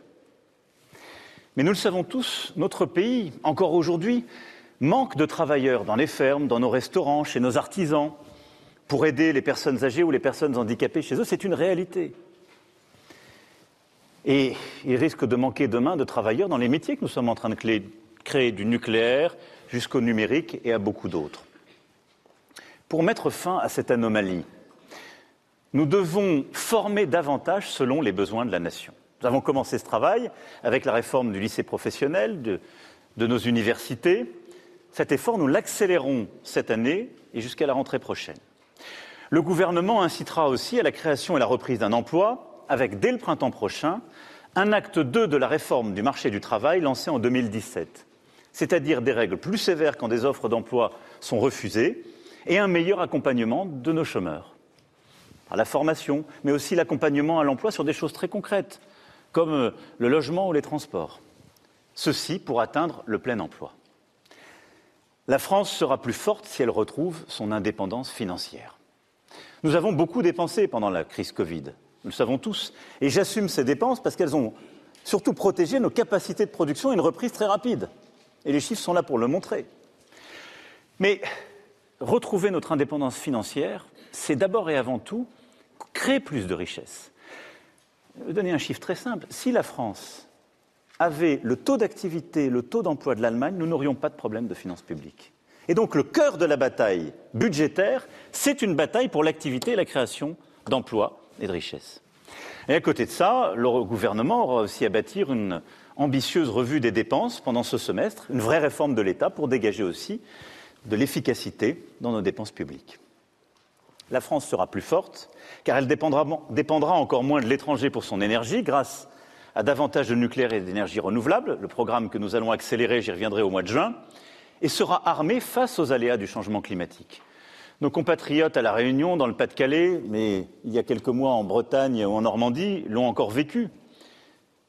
Mais nous le savons tous, notre pays, encore aujourd'hui, manque de travailleurs dans les fermes, dans nos restaurants, chez nos artisans, pour aider les personnes âgées ou les personnes handicapées chez eux. C'est une réalité. Et il risque de manquer demain de travailleurs dans les métiers que nous sommes en train de créer du nucléaire jusqu'au numérique et à beaucoup d'autres. Pour mettre fin à cette anomalie, nous devons former davantage selon les besoins de la nation. Nous avons commencé ce travail avec la réforme du lycée professionnel, de, nos universités. Cet effort, nous l'accélérons cette année et jusqu'à la rentrée prochaine. Le gouvernement incitera aussi à la création et la reprise d'un emploi avec, dès le printemps prochain, un acte 2 de la réforme du marché du travail lancé en 2017, c'est-à-dire des règles plus sévères quand des offres d'emploi sont refusées et un meilleur accompagnement de nos chômeurs. À la formation, mais aussi l'accompagnement à l'emploi sur des choses très concrètes, comme euh, le logement ou les transports. Ceci pour atteindre le plein emploi. La France sera plus forte si elle retrouve son indépendance financière. Nous avons beaucoup dépensé pendant la crise Covid, nous le savons tous, et j'assume ces dépenses parce qu'elles ont surtout protégé nos capacités de production et une reprise très rapide. Et les chiffres sont là pour le montrer. Mais retrouver notre indépendance financière, c'est d'abord et avant tout créer plus de richesses. Je vais donner un chiffre très simple. Si la France avait le taux d'activité, le taux d'emploi de l'Allemagne, nous n'aurions pas de problème de finances publiques. Et donc le cœur de la bataille budgétaire, c'est une bataille pour l'activité et la création d'emplois et de richesses. Et à côté de ça, le gouvernement aura aussi à bâtir une ambitieuse revue des dépenses pendant ce semestre, une vraie réforme de l'État pour dégager aussi de l'efficacité dans nos dépenses publiques. La France sera plus forte car elle dépendra, dépendra encore moins de l'étranger pour son énergie grâce à davantage de nucléaire et d'énergie renouvelable, le programme que nous allons accélérer, j'y reviendrai au mois de juin, et sera armée face aux aléas du changement climatique. Nos compatriotes à La Réunion, dans le Pas-de-Calais, mais il y a quelques mois en Bretagne ou en Normandie, l'ont encore vécu.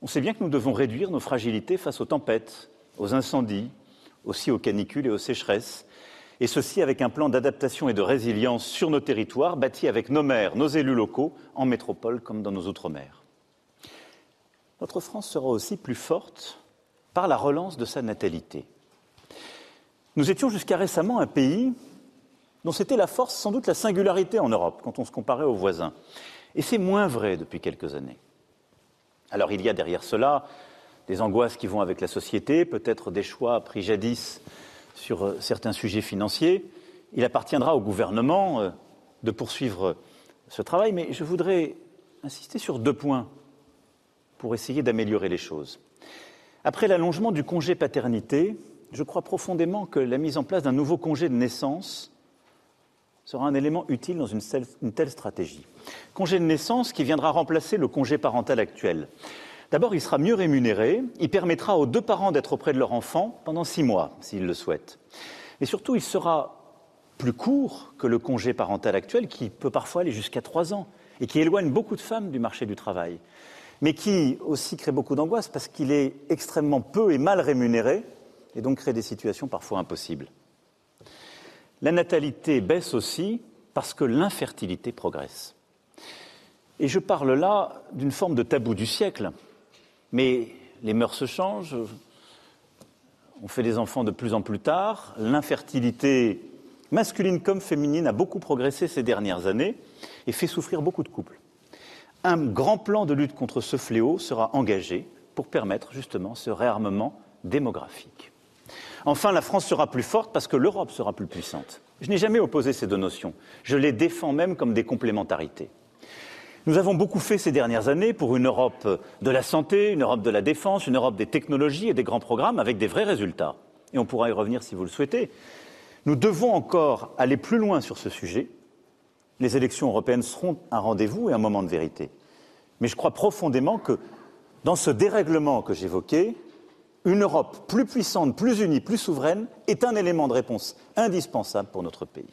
On sait bien que nous devons réduire nos fragilités face aux tempêtes, aux incendies, aussi aux canicules et aux sécheresses, et ceci avec un plan d'adaptation et de résilience sur nos territoires, bâti avec nos maires, nos élus locaux, en métropole comme dans nos outre-mer. Notre France sera aussi plus forte par la relance de sa natalité. Nous étions jusqu'à récemment un pays dont c'était la force, sans doute la singularité en Europe, quand on se comparait aux voisins. Et c'est moins vrai depuis quelques années. Alors il y a derrière cela des angoisses qui vont avec la société, peut-être des choix pris jadis sur euh, certains sujets financiers. Il appartiendra au gouvernement euh, de poursuivre ce travail, mais je voudrais insister sur deux points pour essayer d'améliorer les choses. Après l'allongement du congé paternité, je crois profondément que la mise en place d'un nouveau congé de naissance sera un élément utile dans une, telle stratégie. Congé de naissance qui viendra remplacer le congé parental actuel. D'abord, il sera mieux rémunéré, il permettra aux deux parents d'être auprès de leur enfant pendant six mois, s'ils le souhaitent. Et surtout, il sera plus court que le congé parental actuel, qui peut parfois aller jusqu'à trois ans, et qui éloigne beaucoup de femmes du marché du travail, mais qui aussi crée beaucoup d'angoisse parce qu'il est extrêmement peu et mal rémunéré, et donc crée des situations parfois impossibles. La natalité baisse aussi parce que l'infertilité progresse. Et je parle là d'une forme de tabou du siècle, mais les mœurs se changent, on fait des enfants de plus en plus tard, l'infertilité masculine comme féminine a beaucoup progressé ces dernières années et fait souffrir beaucoup de couples. Un grand plan de lutte contre ce fléau sera engagé pour permettre justement ce réarmement démographique. Enfin, la France sera plus forte parce que l'Europe sera plus puissante. Je n'ai jamais opposé ces deux notions. Je les défends même comme des complémentarités. Nous avons beaucoup fait ces dernières années pour une Europe de la santé, une Europe de la défense, une Europe des technologies et des grands programmes avec des vrais résultats. Et on pourra y revenir si vous le souhaitez. Nous devons encore aller plus loin sur ce sujet. Les élections européennes seront un rendez-vous et un moment de vérité. Mais je crois profondément que dans ce dérèglement que j'évoquais, une Europe plus puissante, plus unie, plus souveraine est un élément de réponse indispensable pour notre pays.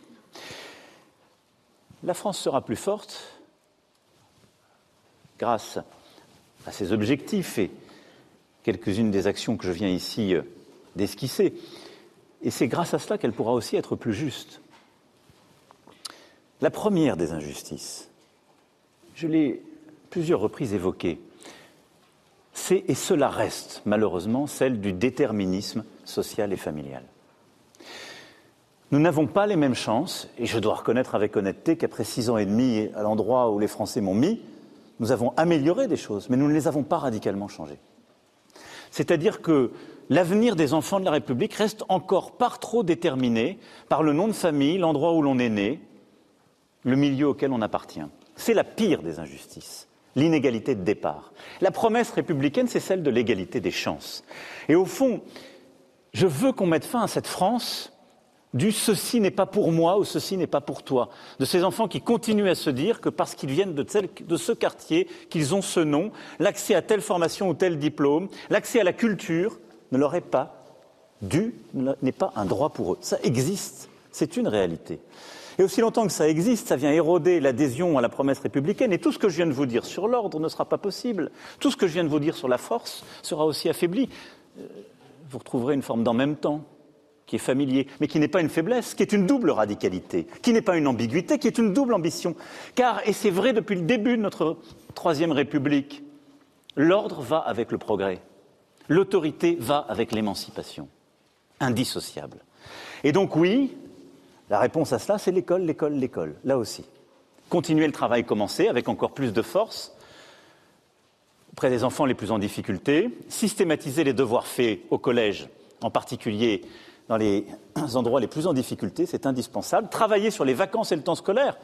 La France sera plus forte grâce à ses objectifs et quelques-unes des actions que je viens ici euh, d'esquisser. Et c'est grâce à cela qu'elle pourra aussi être plus juste. La première des injustices, je l'ai plusieurs reprises évoquée, c'est, et cela reste malheureusement, celle du déterminisme social et familial. Nous n'avons pas les mêmes chances, et je dois reconnaître avec honnêteté qu'après six ans et demi à l'endroit où les Français m'ont mis, nous avons amélioré des choses, mais nous ne les avons pas radicalement changées. C'est-à-dire que l'avenir des enfants de la République reste encore par trop déterminé par le nom de famille, l'endroit où l'on est né, le milieu auquel on appartient. C'est la pire des injustices, l'inégalité de départ. La promesse républicaine, c'est celle de l'égalité des chances. Et au fond, je veux qu'on mette fin à cette France du ceci n'est pas pour moi ou ceci n'est pas pour toi, de ces enfants qui continuent à se dire que parce qu'ils viennent de, de ce quartier, qu'ils ont ce nom, l'accès à telle formation ou tel diplôme, l'accès à la culture ne leur est pas dû, n'est pas un droit pour eux. Ça existe, c'est une réalité. Et aussi longtemps que ça existe, ça vient éroder l'adhésion à la promesse républicaine. Et tout ce que je viens de vous dire sur l'ordre ne sera pas possible. Tout ce que je viens de vous dire sur la force sera aussi affaibli. Euh, vous retrouverez une forme d'en même temps qui est familier, mais qui n'est pas une faiblesse, qui est une double radicalité, qui n'est pas une ambiguïté, qui est une double ambition. Car, et c'est vrai depuis le début de notre Troisième République, l'ordre va avec le progrès, l'autorité va avec l'émancipation, indissociable. Et donc oui, la réponse à cela, c'est l'école, l'école, l'école, là aussi. Continuer le travail commencé avec encore plus de force auprès des enfants les plus en difficulté, systématiser les devoirs faits au collège, en particulier dans les [CLEARS THROAT] endroits les plus en difficulté, c'est indispensable. Travailler sur les vacances et le temps scolaire.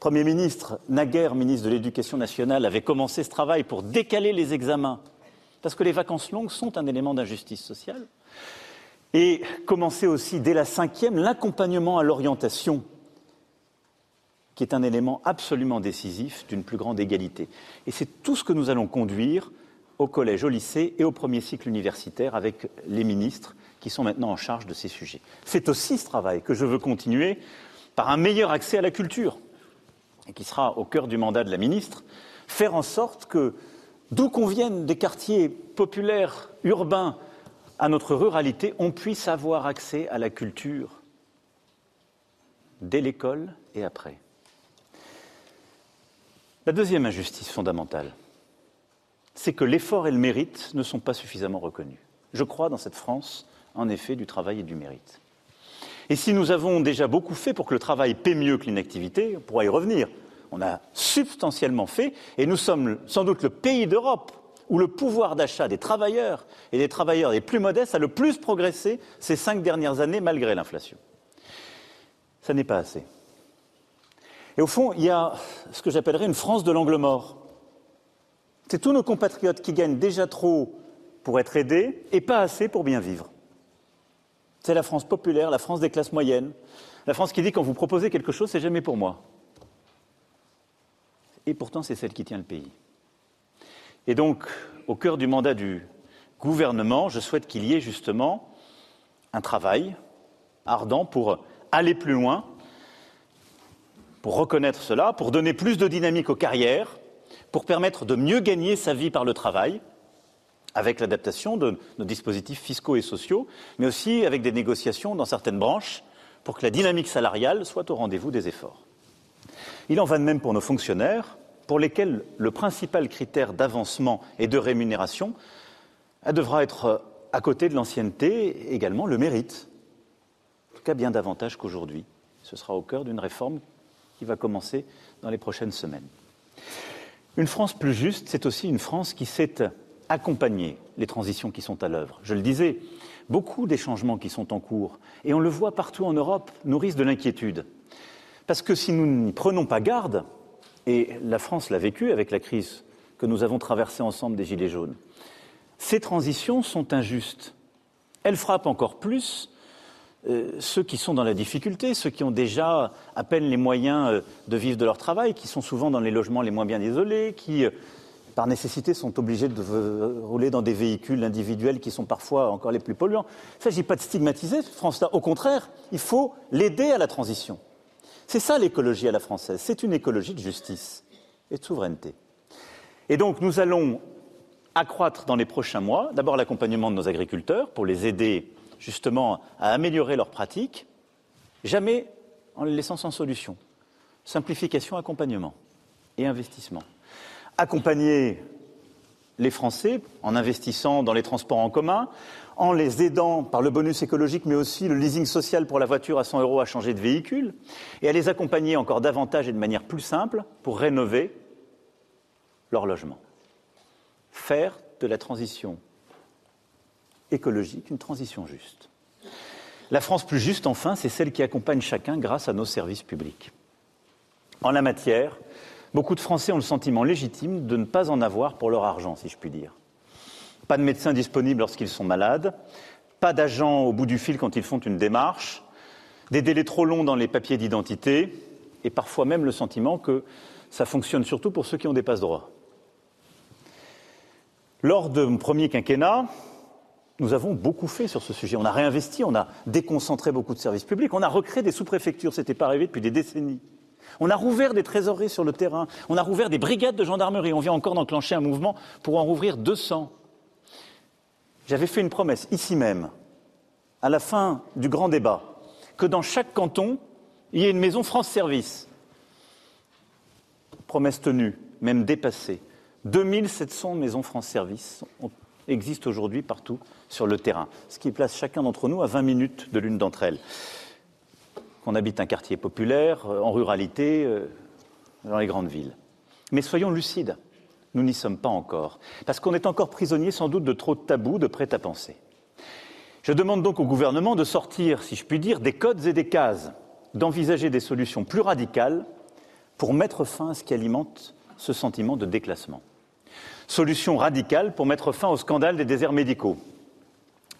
Premier ministre, naguère ministre de l'Éducation nationale, avait commencé ce travail pour décaler les examens, parce que les vacances longues sont un élément d'injustice sociale. Et commencer aussi dès la cinquième l'accompagnement à l'orientation, qui est un élément absolument décisif d'une plus grande égalité. Et c'est tout ce que nous allons conduire au collège, au lycée et au premier cycle universitaire avec les ministres qui sont maintenant en charge de ces sujets. C'est aussi ce travail que je veux continuer par un meilleur accès à la culture, et qui sera au cœur du mandat de la ministre, faire en sorte que, d'où qu'on vienne des quartiers populaires, urbains, à notre ruralité, on puisse avoir accès à la culture dès l'école et après. La deuxième injustice fondamentale, c'est que l'effort et le mérite ne sont pas suffisamment reconnus. Je crois dans cette France en effet du travail et du mérite. Et si nous avons déjà beaucoup fait pour que le travail paie mieux que l'inactivité, on pourra y revenir. On a substantiellement fait, et nous sommes sans doute le pays d'Europe où le pouvoir d'achat des travailleurs et des travailleurs les plus modestes a le plus progressé ces cinq dernières années malgré l'inflation. Ça n'est pas assez. Et au fond, il y a ce que j'appellerais une France de l'angle mort. C'est tous nos compatriotes qui gagnent déjà trop pour être aidés et pas assez pour bien vivre. C'est la France populaire, la France des classes moyennes, la France qui dit quand vous proposez quelque chose, c'est jamais pour moi. Et pourtant, c'est celle qui tient le pays. Et donc, au cœur du mandat du gouvernement, je souhaite qu'il y ait justement un travail ardent pour aller plus loin, pour reconnaître cela, pour donner plus de dynamique aux carrières, pour permettre de mieux gagner sa vie par le travail, avec l'adaptation de nos dispositifs fiscaux et sociaux, mais aussi avec des négociations dans certaines branches pour que la dynamique salariale soit au rendez-vous des efforts. Il en va de même pour nos fonctionnaires, pour lesquels le principal critère d'avancement et de rémunération devra être, à côté de l'ancienneté, également le mérite. En tout cas, bien davantage qu'aujourd'hui. Ce sera au cœur d'une réforme qui va commencer dans les prochaines semaines. Une France plus juste, c'est aussi une France qui sait accompagner les transitions qui sont à l'œuvre. Je le disais, beaucoup des changements qui sont en cours, et on le voit partout en Europe, nourrissent de l'inquiétude. Parce que si nous n'y prenons pas garde, et la France l'a vécu avec la crise que nous avons traversée ensemble des Gilets jaunes, ces transitions sont injustes. Elles frappent encore plus euh, ceux qui sont dans la difficulté, ceux qui ont déjà à peine les moyens euh, de vivre de leur travail, qui sont souvent dans les logements les moins bien isolés, qui euh, par nécessité, sont obligés de rouler dans des véhicules individuels qui sont parfois encore les plus polluants. Il ne s'agit pas de stigmatiser France-là. Au contraire, il faut l'aider à la transition. C'est ça l'écologie à la française. C'est une écologie de justice et de souveraineté. Et donc, nous allons accroître dans les prochains mois d'abord l'accompagnement de nos agriculteurs pour les aider justement à améliorer leurs pratiques, jamais en les laissant sans solution. Simplification, accompagnement et investissement accompagner les Français en investissant dans les transports en commun, en les aidant par le bonus écologique, mais aussi le leasing social pour la voiture à 100 euros à changer de véhicule, et à les accompagner encore davantage et de manière plus simple pour rénover leur logement. Faire de la transition écologique, une transition juste. La France plus juste, enfin, c'est celle qui accompagne chacun grâce à nos services publics. En la matière, beaucoup de Français ont le sentiment légitime de ne pas en avoir pour leur argent, si je puis dire. Pas de médecins disponibles lorsqu'ils sont malades, pas d'agents au bout du fil quand ils font une démarche, des délais trop longs dans les papiers d'identité, et parfois même le sentiment que ça fonctionne surtout pour ceux qui ont des passe-droits. Lors de mon premier quinquennat, nous avons beaucoup fait sur ce sujet. On a réinvesti, on a déconcentré beaucoup de services publics, on a recréé des sous-préfectures, ce n'était pas arrivé depuis des décennies. On a rouvert des trésoreries sur le terrain, on a rouvert des brigades de gendarmerie, on vient encore d'enclencher un mouvement pour en rouvrir 200. J'avais fait une promesse ici même, à la fin du grand débat, que dans chaque canton, il y ait une maison France Service. Promesse tenue, même dépassée. 2700 maisons France Service existent aujourd'hui partout sur le terrain, ce qui place chacun d'entre nous à 20 minutes de l'une d'entre elles. Qu'on habite un quartier populaire, euh, en ruralité, euh, dans les grandes villes. Mais soyons lucides, nous n'y sommes pas encore, parce qu'on est encore prisonnier sans doute de trop de tabous, de prêt-à-penser. Je demande donc au gouvernement de sortir, si je puis dire, des codes et des cases, d'envisager des solutions plus radicales pour mettre fin à ce qui alimente ce sentiment de déclassement solution radicale pour mettre fin au scandale des déserts médicaux,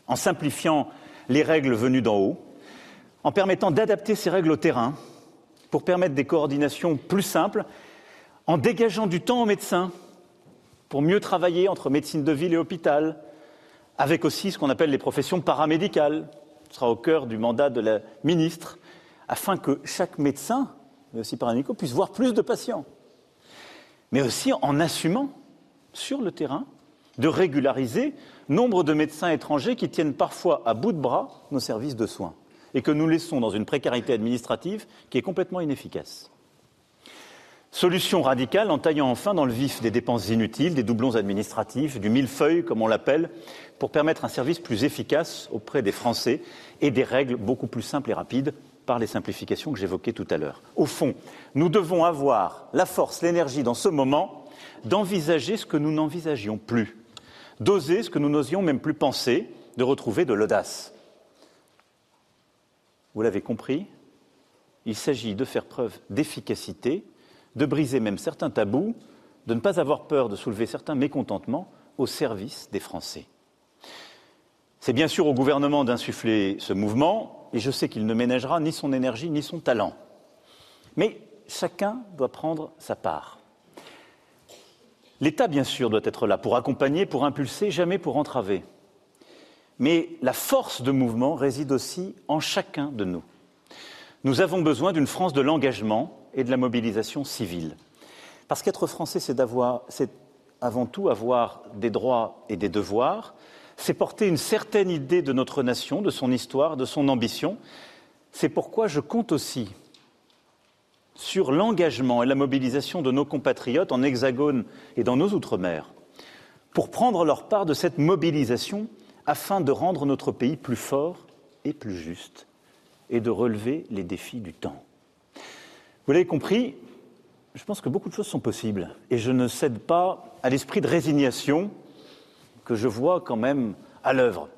en simplifiant les règles venues d'en haut, en permettant d'adapter ces règles au terrain pour permettre des coordinations plus simples, en dégageant du temps aux médecins pour mieux travailler entre médecine de ville et hôpital, avec aussi ce qu'on appelle les professions paramédicales. Ce sera au cœur du mandat de la ministre, afin que chaque médecin, mais aussi paramédicaux, puisse voir plus de patients. Mais aussi en assumant sur le terrain de régulariser nombre de médecins étrangers qui tiennent parfois à bout de bras nos services de soins et que nous laissons dans une précarité administrative qui est complètement inefficace. Solution radicale en taillant enfin dans le vif des dépenses inutiles, des doublons administratifs, du millefeuille, comme on l'appelle, pour permettre un service plus efficace auprès des Français et des règles beaucoup plus simples et rapides par les simplifications que j'évoquais tout à l'heure. Au fond, nous devons avoir la force, l'énergie dans ce moment d'envisager ce que nous n'envisagions plus, d'oser ce que nous n'osions même plus penser, de retrouver de l'audace. Vous l'avez compris, il s'agit de faire preuve d'efficacité, de briser même certains tabous, de ne pas avoir peur de soulever certains mécontentements au service des Français. C'est bien sûr au gouvernement d'insuffler ce mouvement, et je sais qu'il ne ménagera ni son énergie ni son talent. Mais chacun doit prendre sa part. L'État, bien sûr, doit être là pour accompagner, pour impulser, jamais pour entraver. Mais la force de mouvement réside aussi en chacun de nous. Nous avons besoin d'une France de l'engagement et de la mobilisation civile. Parce qu'être français, c'est avant tout avoir des droits et des devoirs, c'est porter une certaine idée de notre nation, de son histoire, de son ambition. C'est pourquoi je compte aussi sur l'engagement et la mobilisation de nos compatriotes en Hexagone et dans nos Outre-mer pour prendre leur part de cette mobilisation afin de rendre notre pays plus fort et plus juste et de relever les défis du temps. Vous l'avez compris, je pense que beaucoup de choses sont possibles et je ne cède pas à l'esprit de résignation que je vois quand même à l'œuvre.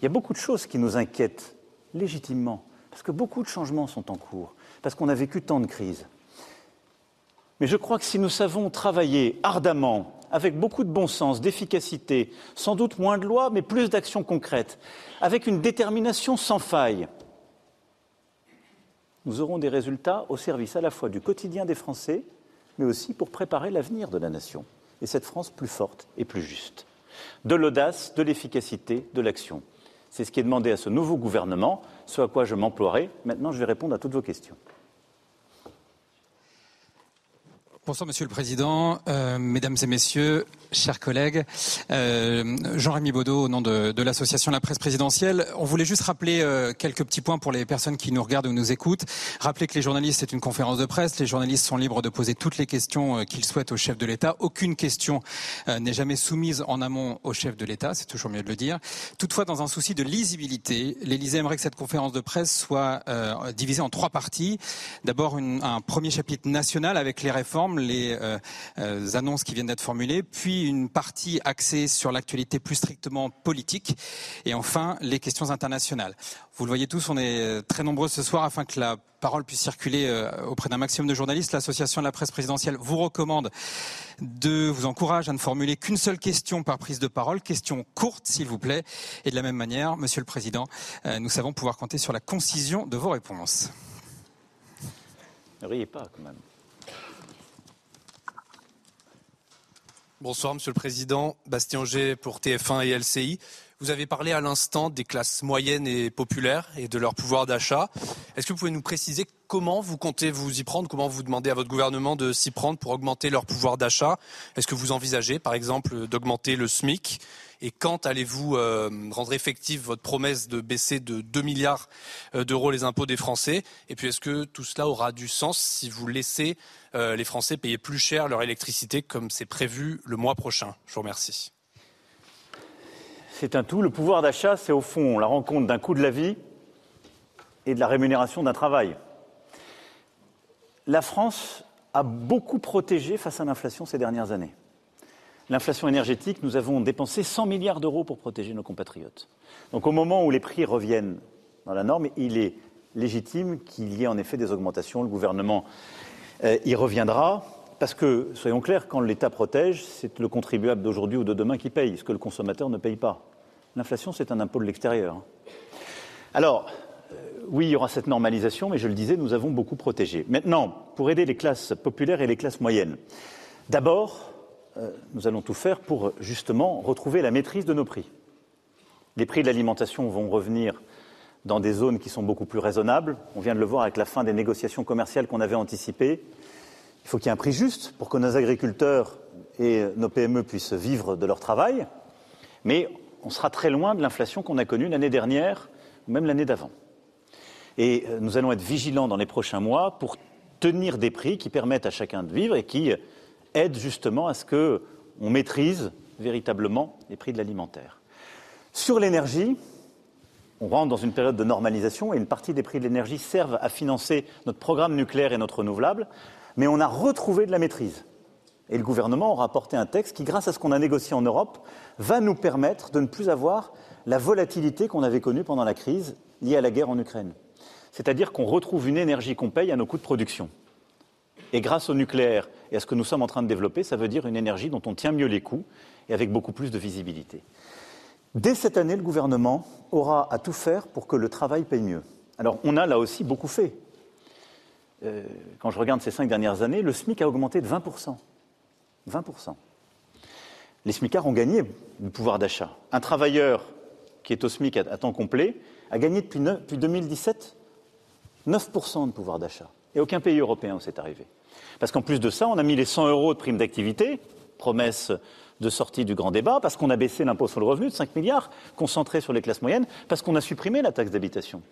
Il y a beaucoup de choses qui nous inquiètent légitimement parce que beaucoup de changements sont en cours parce qu'on a vécu tant de crises. Mais je crois que si nous savons travailler ardemment, avec beaucoup de bon sens, d'efficacité, sans doute moins de lois, mais plus d'actions concrètes, avec une détermination sans faille, nous aurons des résultats au service à la fois du quotidien des Français, mais aussi pour préparer l'avenir de la nation, et cette France plus forte et plus juste. De l'audace, de l'efficacité, de l'action. C'est ce qui est demandé à ce nouveau gouvernement, ce à quoi je m'emploierai. Maintenant, je vais répondre à toutes vos questions. Bonsoir Monsieur le Président, euh, Mesdames et Messieurs, chers collègues. Euh, Jean-Rémy Baudot, au nom de, de l'association La Presse Présidentielle. On voulait juste rappeler euh, quelques petits points pour les personnes qui nous regardent ou nous écoutent. Rappeler que les journalistes, c'est une conférence de presse. Les journalistes sont libres de poser toutes les questions qu'ils souhaitent au chef de l'État. Aucune question n'est jamais soumise en amont au chef de l'État, c'est toujours mieux de le dire. Toutefois, dans un souci de lisibilité, l'Élysée aimerait que cette conférence de presse soit divisée en trois parties. D'abord, un premier chapitre national avec les réformes les euh, euh, annonces qui viennent d'être formulées, puis une partie axée sur l'actualité plus strictement politique, et enfin les questions internationales. Vous le voyez tous, on est euh, très nombreux ce soir afin que la parole puisse circuler euh, auprès d'un maximum de journalistes. L'association de la presse présidentielle vous recommande de vous encourage à ne formuler qu'une seule question par prise de parole, question courte s'il vous plaît. Et de la même manière, Monsieur le Président, euh, nous savons pouvoir compter sur la concision de vos réponses. Ne riez pas quand même. Bonsoir Monsieur le Président, Bastien Auger pour TF1 et LCI. Vous avez parlé à l'instant des classes moyennes et populaires et de leur pouvoir d'achat. Est-ce que vous pouvez nous préciser comment vous comptez vous y prendre Comment vous demandez à votre gouvernement de s'y prendre pour augmenter leur pouvoir d'achat? Est-ce que vous envisagez, par exemple, d'augmenter le SMIC? Et quand allez-vous euh, rendre effective votre promesse de baisser de 2 milliards euh, d'euros les impôts des Français? Et puis est-ce que tout cela aura du sens si vous laissez euh, les Français payer plus cher leur électricité comme c'est prévu le mois prochain? Je vous remercie. C'est un tout. Le pouvoir d'achat, c'est au fond la rencontre d'un coût de la vie et de la rémunération d'un travail. La France a beaucoup protégé face à l'inflation ces dernières années. L'inflation énergétique, nous avons dépensé 100 milliards d'euros pour protéger nos compatriotes. Donc au moment où les prix reviennent dans la norme, il est légitime qu'il y ait en effet des augmentations. Le gouvernement euh, y reviendra. Parce que, soyons clairs, quand l'État protège, c'est le contribuable d'aujourd'hui ou de demain qui paye, ce que le consommateur ne paye pas. L'inflation, c'est un impôt de l'extérieur. Alors, euh, oui, il y aura cette normalisation, mais je le disais, nous avons beaucoup protégé. Maintenant, pour aider les classes populaires et les classes moyennes, d'abord, nous allons tout faire pour justement retrouver la maîtrise de nos prix. Les prix de l'alimentation vont revenir dans des zones qui sont beaucoup plus raisonnables. On vient de le voir avec la fin des négociations commerciales qu'on avait anticipées. Il faut qu'il y ait un prix juste pour que nos agriculteurs et nos PME puissent vivre de leur travail, mais on sera très loin de l'inflation qu'on a connue l'année dernière ou même l'année d'avant. Et euh, nous allons être vigilants dans les prochains mois pour tenir des prix qui permettent à chacun de vivre et qui aident justement à ce qu'on maîtrise véritablement les prix de l'alimentaire. Sur l'énergie, on rentre dans une période de normalisation et une partie des prix de l'énergie servent à financer notre programme nucléaire et notre renouvelable mais on a retrouvé de la maîtrise. Et le gouvernement aura apporté un texte qui, grâce à ce qu'on a négocié en Europe, va nous permettre de ne plus avoir la volatilité qu'on avait connue pendant la crise liée à la guerre en Ukraine. C'est-à-dire qu'on retrouve une énergie qu'on paye à nos coûts de production. Et grâce au nucléaire et à ce que nous sommes en train de développer, ça veut dire une énergie dont on tient mieux les coûts et avec beaucoup plus de visibilité. Dès cette année, le gouvernement aura à tout faire pour que le travail paye mieux. Alors, on a là aussi beaucoup fait. Euh, quand je regarde ces cinq dernières années, le SMIC a augmenté de 20%. 20%. Les SMICards ont gagné du pouvoir d'achat. Un travailleur qui est au SMIC à, temps complet a gagné depuis, depuis 2017 9% de pouvoir d'achat. Et aucun pays européen où c'est arrivé. Parce qu'en plus de ça, on a mis les 100 euros de prime d'activité, promesse de sortie du grand débat, parce qu'on a baissé l'impôt sur le revenu de 5 milliards, concentré sur les classes moyennes, parce qu'on a supprimé la taxe d'habitation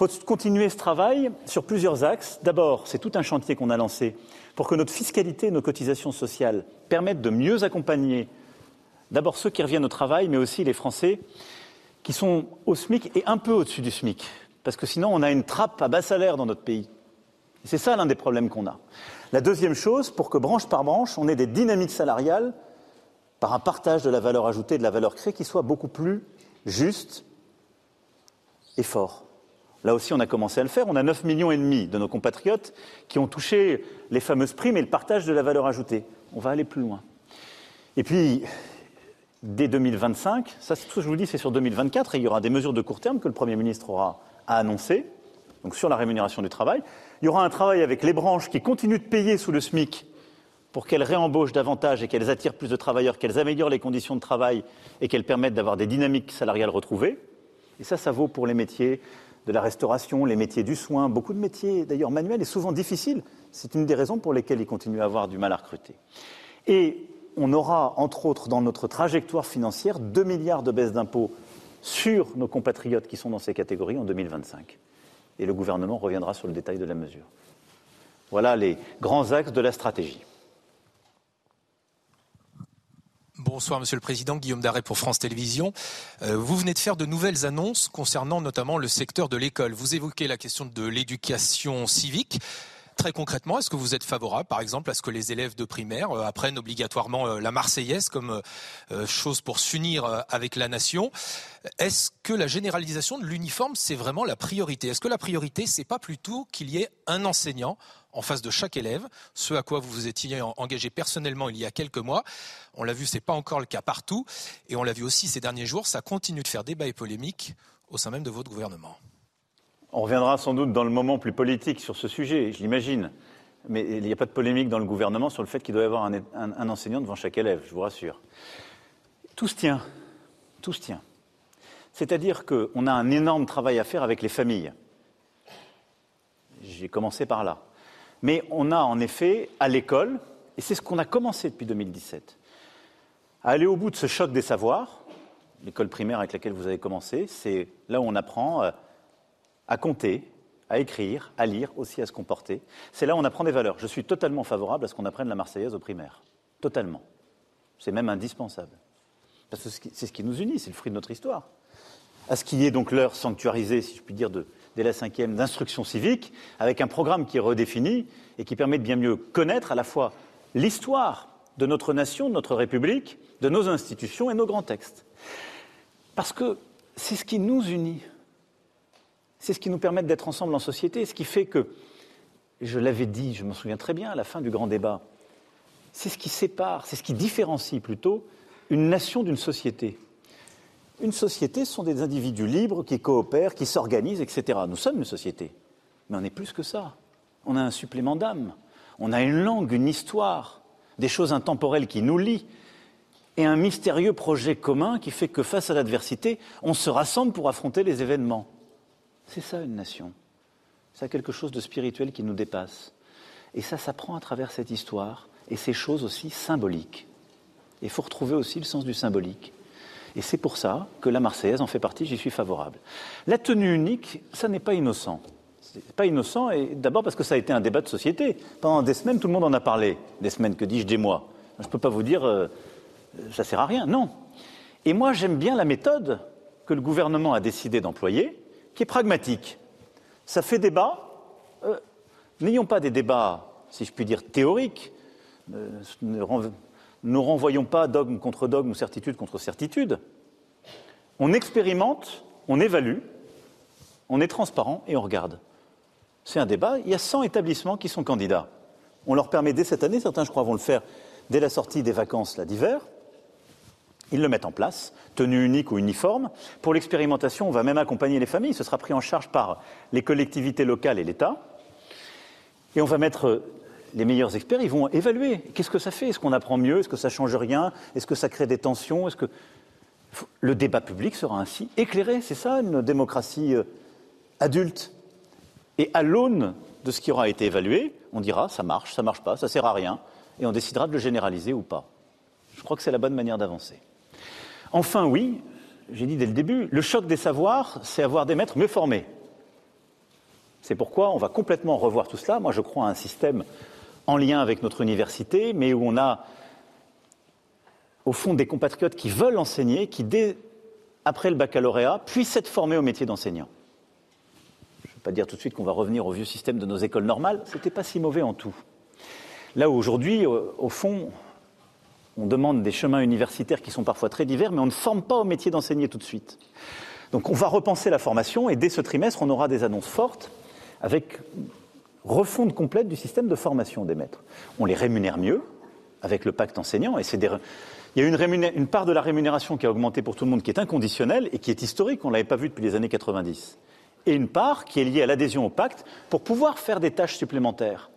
faut continuer ce travail sur plusieurs axes. D'abord, c'est tout un chantier qu'on a lancé pour que notre fiscalité et nos cotisations sociales permettent de mieux accompagner d'abord ceux qui reviennent au travail, mais aussi les Français qui sont au SMIC et un peu au-dessus du SMIC. Parce que sinon, on a une trappe à bas salaire dans notre pays. C'est ça l'un des problèmes qu'on a. La deuxième chose, pour que branche par branche, on ait des dynamiques salariales par un partage de la valeur ajoutée de la valeur créée qui soit beaucoup plus juste et fort. Là aussi, on a commencé à le faire. On a 9 millions et demi de nos compatriotes qui ont touché les fameuses primes et le partage de la valeur ajoutée. On va aller plus loin. Et puis, dès 2025, ça, tout ce que je vous dis, c'est sur 2024, et il y aura des mesures de court terme que le Premier ministre aura à annoncer, donc sur la rémunération du travail. Il y aura un travail avec les branches qui continuent de payer sous le SMIC pour qu'elles réembauchent davantage et qu'elles attirent plus de travailleurs, qu'elles améliorent les conditions de travail et qu'elles permettent d'avoir des dynamiques salariales retrouvées. Et ça, ça vaut pour les métiers de la restauration, les métiers du soin, beaucoup de métiers d'ailleurs manuels et souvent difficiles. C'est une des raisons pour lesquelles ils continuent à avoir du mal à recruter. Et on aura, entre autres, dans notre trajectoire financière, 2 milliards de baisses d'impôts sur nos compatriotes qui sont dans ces catégories en 2025. Et le gouvernement reviendra sur le détail de la mesure. Voilà les grands axes de la stratégie. Bonsoir Monsieur le Président, Guillaume Darret pour France Télévisions. Euh, vous venez de faire de nouvelles annonces concernant notamment le secteur de l'école. Vous évoquez la question de l'éducation civique. Très concrètement, est-ce que vous êtes favorable, par exemple, à ce que les élèves de primaire euh, apprennent obligatoirement euh, la Marseillaise comme euh, chose pour s'unir avec la nation? Est-ce que la généralisation de l'uniforme, c'est vraiment la priorité? Est-ce que la priorité, c'est pas plutôt qu'il y ait un enseignant en face de chaque élève, ce à quoi vous vous étiez engagé personnellement il y a quelques mois. On l'a vu, c'est pas encore le cas partout, et on l'a vu aussi ces derniers jours, ça continue de faire débat et polémique au sein même de votre gouvernement. On reviendra sans doute dans le moment plus politique sur ce sujet, je l'imagine. Mais il n'y a pas de polémique dans le gouvernement sur le fait qu'il doit y avoir un, enseignant devant chaque élève, je vous rassure. Tout se tient. Tout se tient. C'est-à-dire qu'on a un énorme travail à faire avec les familles. J'ai commencé par là. Mais on a en effet, à l'école, et c'est ce qu'on a commencé depuis 2017, à aller au bout de ce choc des savoirs. L'école primaire avec laquelle vous avez commencé, c'est là où on apprend euh, à compter, à écrire, à lire, aussi à se comporter. C'est là où on apprend des valeurs. Je suis totalement favorable à ce qu'on apprenne la Marseillaise au primaire. Totalement. C'est même indispensable. Parce que c'est ce qui nous unit, c'est le fruit de notre histoire. À ce qu'il y ait donc l'heure sanctuarisée, si je puis dire, dès la cinquième, d'instruction civique, avec un programme qui est redéfini et qui permet de bien mieux connaître à la fois l'histoire de notre nation, de notre République, de nos institutions et nos grands textes. Parce que c'est ce qui nous unit. C'est ce qui nous permet d'être ensemble en société, ce qui fait que, je l'avais dit, je m'en souviens très bien à la fin du grand débat, c'est ce qui sépare, c'est ce qui différencie plutôt une nation d'une société. Une société, ce sont des individus libres qui coopèrent, qui s'organisent, etc. Nous sommes une société, mais on est plus que ça. On a un supplément d'âme, on a une langue, une histoire, des choses intemporelles qui nous lient, et un mystérieux projet commun qui fait que face à l'adversité, on se rassemble pour affronter les événements. C'est ça une nation. C'est quelque chose de spirituel qui nous dépasse. Et ça s'apprend à travers cette histoire et ces choses aussi symboliques. il faut retrouver aussi le sens du symbolique. Et c'est pour ça que la Marseillaise en fait partie, j'y suis favorable. La tenue unique, ça n'est pas innocent. C'est pas innocent, et d'abord parce que ça a été un débat de société. Pendant des semaines, tout le monde en a parlé. Des semaines, que dis-je, des mois. Je ne peux pas vous dire, euh, ça sert à rien. Non. Et moi, j'aime bien la méthode que le gouvernement a décidé d'employer, qui est pragmatique. Ça fait débat. Euh, n'ayons pas des débats, si je puis dire, théoriques. Euh, ne, renvoyons pas dogme contre dogme ou certitude contre certitude. On expérimente, on évalue, on est transparent et on regarde. C'est un débat. Il y a 100 établissements qui sont candidats. On leur permet dès cette année, certains je crois vont le faire dès la sortie des vacances d'hiver, ils le mettent en place, tenue unique ou uniforme. Pour l'expérimentation, on va même accompagner les familles. Ce sera pris en charge par les collectivités locales et l'État. Et on va mettre les meilleurs experts, ils vont évaluer. Qu'est-ce que ça fait? Est-ce qu'on apprend mieux? Est-ce que ça change rien? Est-ce que ça crée des tensions? Est-ce que le débat public sera ainsi éclairé C'est ça une démocratie euh, adulte. Et à l'aune de ce qui aura été évalué, on dira ça marche, ça marche pas, ça sert à rien, et on décidera de le généraliser ou pas. Je crois que c'est la bonne manière d'avancer. Enfin, oui, j'ai dit dès le début, le choc des savoirs, c'est avoir des maîtres mieux formés. C'est pourquoi on va complètement revoir tout cela. Moi, je crois à un système en lien avec notre université, mais où on a, au fond, des compatriotes qui veulent enseigner, qui, dès après le baccalauréat, puissent être formés au métier d'enseignant. Je ne vais pas dire tout de suite qu'on va revenir au vieux système de nos écoles normales, ce n'était pas si mauvais en tout. Là où aujourd'hui, au fond, on demande des chemins universitaires qui sont parfois très divers, mais on ne forme pas au métier d'enseigner tout de suite. Donc on va repenser la formation et dès ce trimestre, on aura des annonces fortes avec refonte complète du système de formation des maîtres. On les rémunère mieux avec le pacte enseignant et il y a une, une, part de la rémunération qui a augmenté pour tout le monde qui est inconditionnelle et qui est historique, on ne l'avait pas vu depuis les années 90. Et une part qui est liée à l'adhésion au pacte pour pouvoir faire des tâches supplémentaires,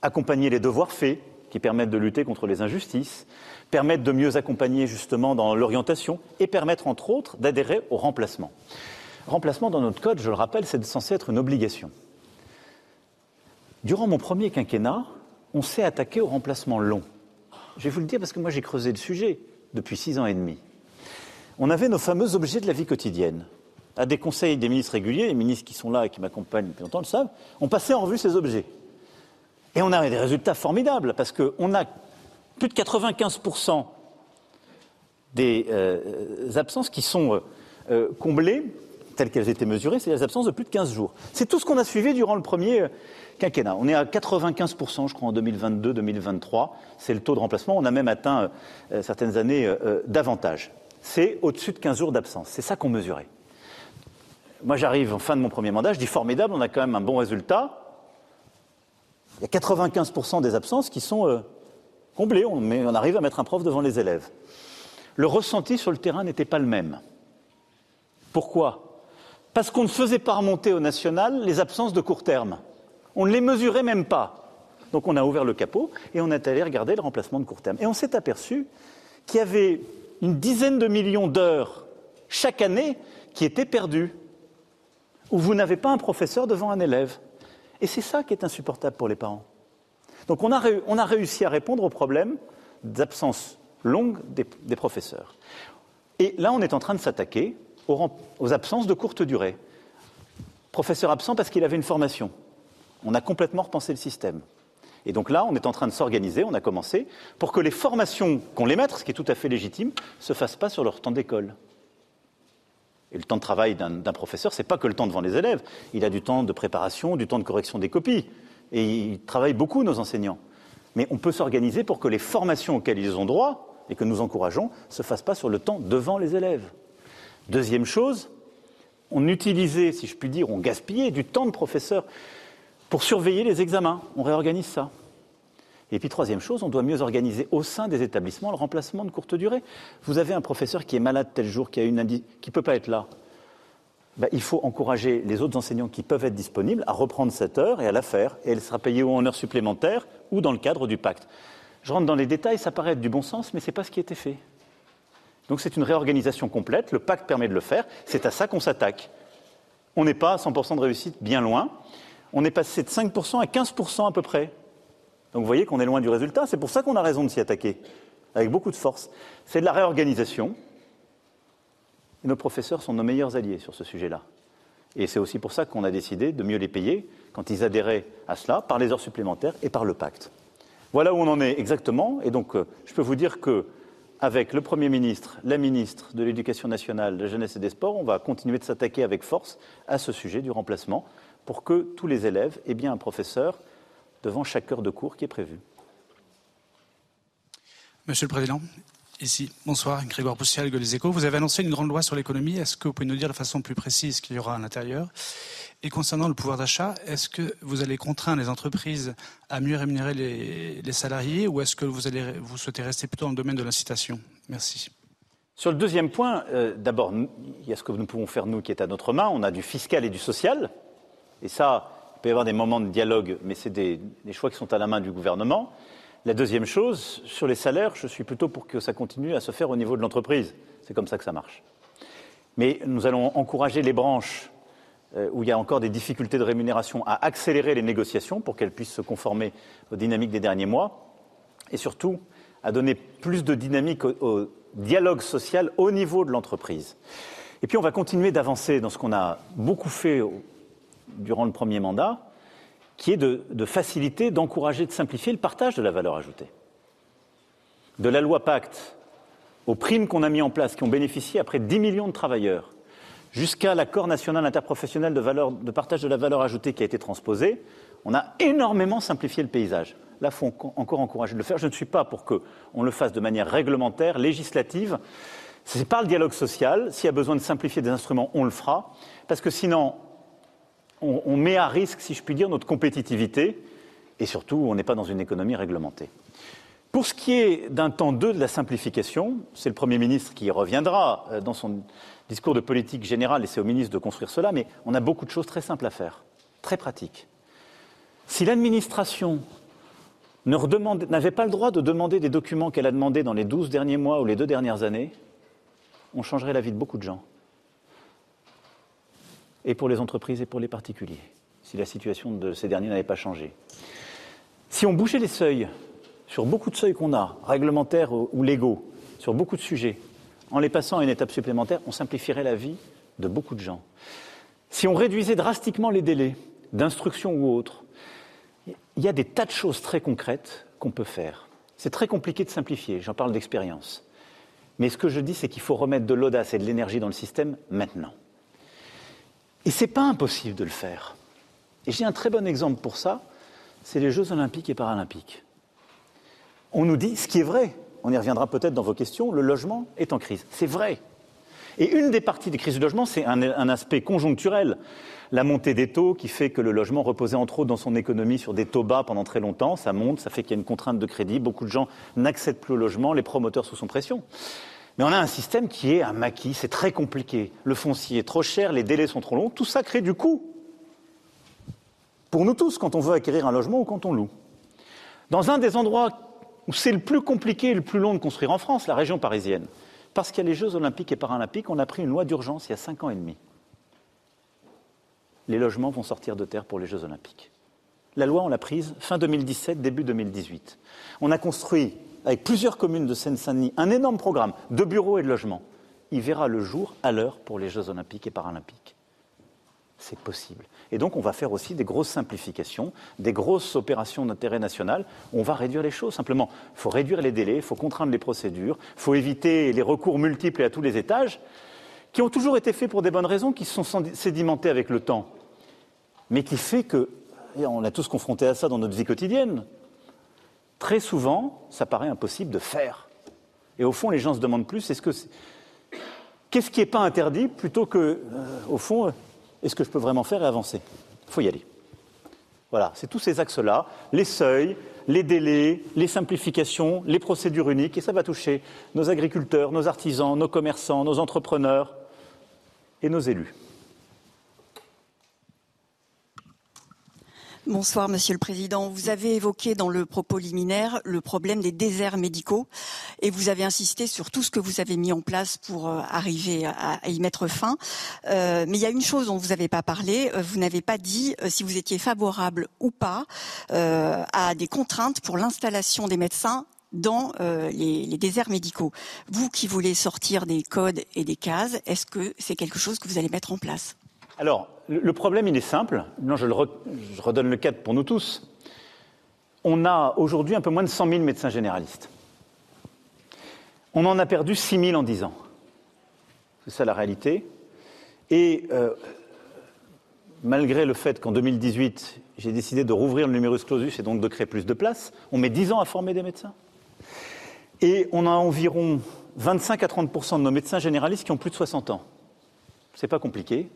accompagner les devoirs faits qui permettent de lutter contre les injustices, permettre de mieux accompagner justement dans l'orientation et permettre entre autres d'adhérer au remplacement. Remplacement dans notre code, je le rappelle, c'est censé être une obligation. Durant mon premier quinquennat, on s'est attaqué au remplacement long. Je vais vous le dire parce que moi j'ai creusé le sujet depuis six ans et demi. On avait nos fameux objets de la vie quotidienne. À des conseils des ministres réguliers, les ministres qui sont là et qui m'accompagnent depuis longtemps le savent, on passait en revue ces objets. Et on a des résultats formidables parce qu'on a plus de 95% des euh, absences qui sont euh, euh, comblées telles qu'elles étaient mesurées, c'est les absences de plus de 15 jours. C'est tout ce qu'on a suivi durant le premier quinquennat. On est à 95%, je crois, en 2022-2023. C'est le taux de remplacement. On a même atteint euh, certaines années euh, davantage. C'est au-dessus de 15 jours d'absence. C'est ça qu'on mesurait. Moi, j'arrive en fin de mon premier mandat, je dis formidable, on a quand même un bon résultat. Il y a 95% des absences qui sont comblées. On, on arrive à mettre un prof devant les élèves. Le ressenti sur le terrain n'était pas le même. Pourquoi? Parce qu'on ne faisait pas remonter au national les absences de court terme. On ne les mesurait même pas. Donc on a ouvert le capot et on est allé regarder le remplacement de court terme. Et on s'est aperçu qu'il y avait une dizaine de millions d'heures chaque année qui étaient perdues, où vous n'avez pas un professeur devant un élève. Et c'est ça qui est insupportable pour les parents. Donc on a, réussi à répondre au problème d'absence longue des, professeurs. Et là, on est en train de s'attaquer aux, aux, absences de courte durée. Professeur absent parce qu'il avait une formation. On a complètement repensé le système. Et donc là, on est en train de s'organiser, on a commencé, pour que les formations qu'on les mette, ce qui est tout à fait légitime, ne se fassent pas sur leur temps d'école. Et le temps de travail d'un professeur, ce n'est pas que le temps devant les élèves. Il a du temps de préparation, du temps de correction des copies. Et ils travaillent beaucoup, nos enseignants. Mais on peut s'organiser pour que les formations auxquelles ils ont droit, et que nous encourageons, ne se fassent pas sur le temps devant les élèves. Deuxième chose, on utilisait, si je puis dire, on gaspillait du temps de professeur pour surveiller les examens. On réorganise ça. Et puis troisième chose, on doit mieux organiser au sein des établissements le remplacement de courte durée. Vous avez un professeur qui est malade tel jour, qui a une qui ne peut pas être là. Ben, il faut encourager les autres enseignants qui peuvent être disponibles à reprendre cette heure et à la faire. Et elle sera payée ou en heure supplémentaire ou dans le cadre du pacte. Je rentre dans les détails, ça paraît être du bon sens, mais ce n'est pas ce qui a été fait. Donc c'est une réorganisation complète, le pacte permet de le faire, c'est à ça qu'on s'attaque. On n'est pas à 100% de réussite, bien loin. On est passé de 5% à 15% à peu près. Donc vous voyez qu'on est loin du résultat, c'est pour ça qu'on a raison de s'y attaquer, avec beaucoup de force. C'est de la réorganisation. Nos professeurs sont nos meilleurs alliés sur ce sujet-là. Et c'est aussi pour ça qu'on a décidé de mieux les payer quand ils adhéraient à cela, par les heures supplémentaires et par le pacte. Voilà où on en est exactement. Et donc, euh, je peux vous dire que avec le Premier ministre, la ministre de l'Éducation nationale, de la jeunesse et des sports, on va continuer de s'attaquer avec force à ce sujet du remplacement pour que tous les élèves aient bien un professeur devant chaque heure de cours qui est prévue. Monsieur le Président, ici, bonsoir, Grégoire Poussial, Les Échos. Vous avez annoncé une grande loi sur l'économie. Est-ce que vous pouvez nous dire de façon plus précise ce qu'il y aura à l'intérieur? Et concernant le pouvoir d'achat, est-ce que vous allez contraindre les entreprises à mieux rémunérer les, salariés ou est-ce que vous, allez, vous souhaitez rester plutôt dans le domaine de l'incitation? Merci. Sur le deuxième point, euh, d'abord, il y a ce que nous pouvons faire, nous, qui est à notre main. On a du fiscal et du social. Et ça, peut y avoir des moments de dialogue, mais c'est des, choix qui sont à la main du gouvernement. La deuxième chose, sur les salaires, je suis plutôt pour que ça continue à se faire au niveau de l'entreprise. C'est comme ça que ça marche. Mais nous allons encourager les branches euh, où il y a encore des difficultés de rémunération, à accélérer les négociations pour qu'elles puissent se conformer aux dynamiques des derniers mois, et surtout à donner plus de dynamique au, dialogue social au niveau de l'entreprise. Et puis on va continuer d'avancer dans ce qu'on a beaucoup fait durant le premier mandat, qui est de, faciliter, d'encourager, de simplifier le partage de la valeur ajoutée. De la loi Pacte aux primes qu'on a mis en place, qui ont bénéficié à près de 10 millions de travailleurs, jusqu'à l'accord national interprofessionnel de, partage de la valeur ajoutée qui a été transposé, on a énormément simplifié le paysage. Là, il faut encore encourager de le faire. Je ne suis pas pour qu'on le fasse de manière réglementaire, législative. Ce n'est pas le dialogue social. S'il y a besoin de simplifier des instruments, on le fera. Parce que sinon, on, met à risque, si je puis dire, notre compétitivité. Et surtout, on n'est pas dans une économie réglementée. Pour ce qui est d'un temps 2 de la simplification, c'est le Premier ministre qui reviendra euh, dans son discours de politique générale, et c'est au ministre de construire cela, mais on a beaucoup de choses très simples à faire, très pratiques. Si l'administration n'avait pas le droit de demander des documents qu'elle a demandés dans les douze derniers mois ou les deux dernières années, on changerait la vie de beaucoup de gens. Et pour les entreprises et pour les particuliers, si la situation de ces derniers n'avait pas changé. Si on bougeait les seuils, sur beaucoup de seuils qu'on a, réglementaires ou légaux, sur beaucoup de sujets, en les passant à une étape supplémentaire, on simplifierait la vie de beaucoup de gens. Si on réduisait drastiquement les délais d'instruction ou autres, il y a des tas de choses très concrètes qu'on peut faire. C'est très compliqué de simplifier, j'en parle d'expérience. Mais ce que je dis, c'est qu'il faut remettre de l'audace et de l'énergie dans le système maintenant. Et c'est pas impossible de le faire. Et j'ai un très bon exemple pour ça, c'est les Jeux olympiques et paralympiques. On nous dit, ce qui est vrai, on y reviendra peut-être dans vos questions, le logement est en crise. C'est vrai. Et une des parties des crises du logement, c'est un, un, aspect conjoncturel. La montée des taux qui fait que le logement reposait entre autres dans son économie sur des taux bas pendant très longtemps. Ça monte, ça fait qu'il y a une contrainte de crédit. Beaucoup de gens n'accèdent plus au logement, les promoteurs sous son pression. Mais on a un système qui est un maquis, c'est très compliqué. Le foncier est trop cher, les délais sont trop longs. Tout ça crée du coût. Pour nous tous, quand on veut acquérir un logement ou quand on loue. Dans un des endroits où c'est le plus compliqué et le plus long de construire en France, la région parisienne, parce qu'il y a les Jeux olympiques et paralympiques, on a pris une loi d'urgence il y a cinq ans et demi. Les logements vont sortir de terre pour les Jeux olympiques. La loi, on l'a prise fin 2017, début 2018. On a construit, avec plusieurs communes de Seine-Saint-Denis, un énorme programme de bureaux et de logements. Il verra le jour à l'heure pour les Jeux olympiques et paralympiques. C'est possible. Et donc, on va faire aussi des grosses simplifications, des grosses opérations d'intérêt national. On va réduire les choses. Simplement, il faut réduire les délais, il faut contraindre les procédures, il faut éviter les recours multiples et à tous les étages, qui ont toujours été faits pour des bonnes raisons, qui se sont sédimentés avec le temps, mais qui fait que, on a tous confronté à ça dans notre vie quotidienne, très souvent, ça paraît impossible de faire. Et au fond, les gens se demandent plus, est-ce que qu'est-ce qui n'est pas interdit, plutôt que, euh, au fond, est-ce que je peux vraiment faire et avancer? Il faut y aller. Voilà, c'est tous ces axes-là, les seuils, les délais, les simplifications, les procédures uniques, et ça va toucher nos agriculteurs, nos artisans, nos commerçants, nos entrepreneurs et nos élus. Bonsoir, Monsieur le Président. Vous avez évoqué dans le propos liminaire le problème des déserts médicaux et vous avez insisté sur tout ce que vous avez mis en place pour euh, arriver à, y mettre fin. Euh, mais il y a une chose dont vous n'avez pas parlé. Euh, vous n'avez pas dit si vous étiez favorable ou pas à des contraintes pour l'installation des médecins dans les, les, déserts médicaux. Vous qui voulez sortir des codes et des cases, est-ce que c'est quelque chose que vous allez mettre en place? Alors, le problème, il est simple. Non, je, redonne le cadre pour nous tous. On a aujourd'hui un peu moins de 100 000 médecins généralistes. On en a perdu 6 000 en 10 ans. C'est ça la réalité. Et euh, malgré le fait qu'en 2018, j'ai décidé de rouvrir le numerus clausus et donc de créer plus de places, on met 10 ans à former des médecins. Et on a environ 25 à 30% de nos médecins généralistes qui ont plus de 60 ans. C'est pas compliqué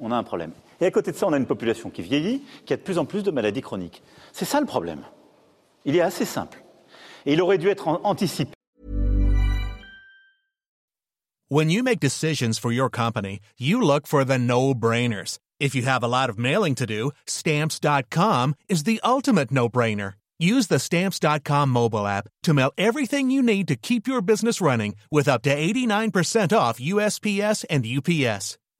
on a un problème. Et à côté de ça, on a une population qui vieillit, qui a de plus en plus de maladies chroniques. C'est ça le problème. Il est assez simple. Et il aurait dû être anticipé. When you make decisions for your company, you look for the no-brainers. If you have a lot of mailing to do, stamps.com is the ultimate no-brainer. Use the stamps.com mobile app to mail everything you need to keep your business running with up to 89% off USPS and UPS.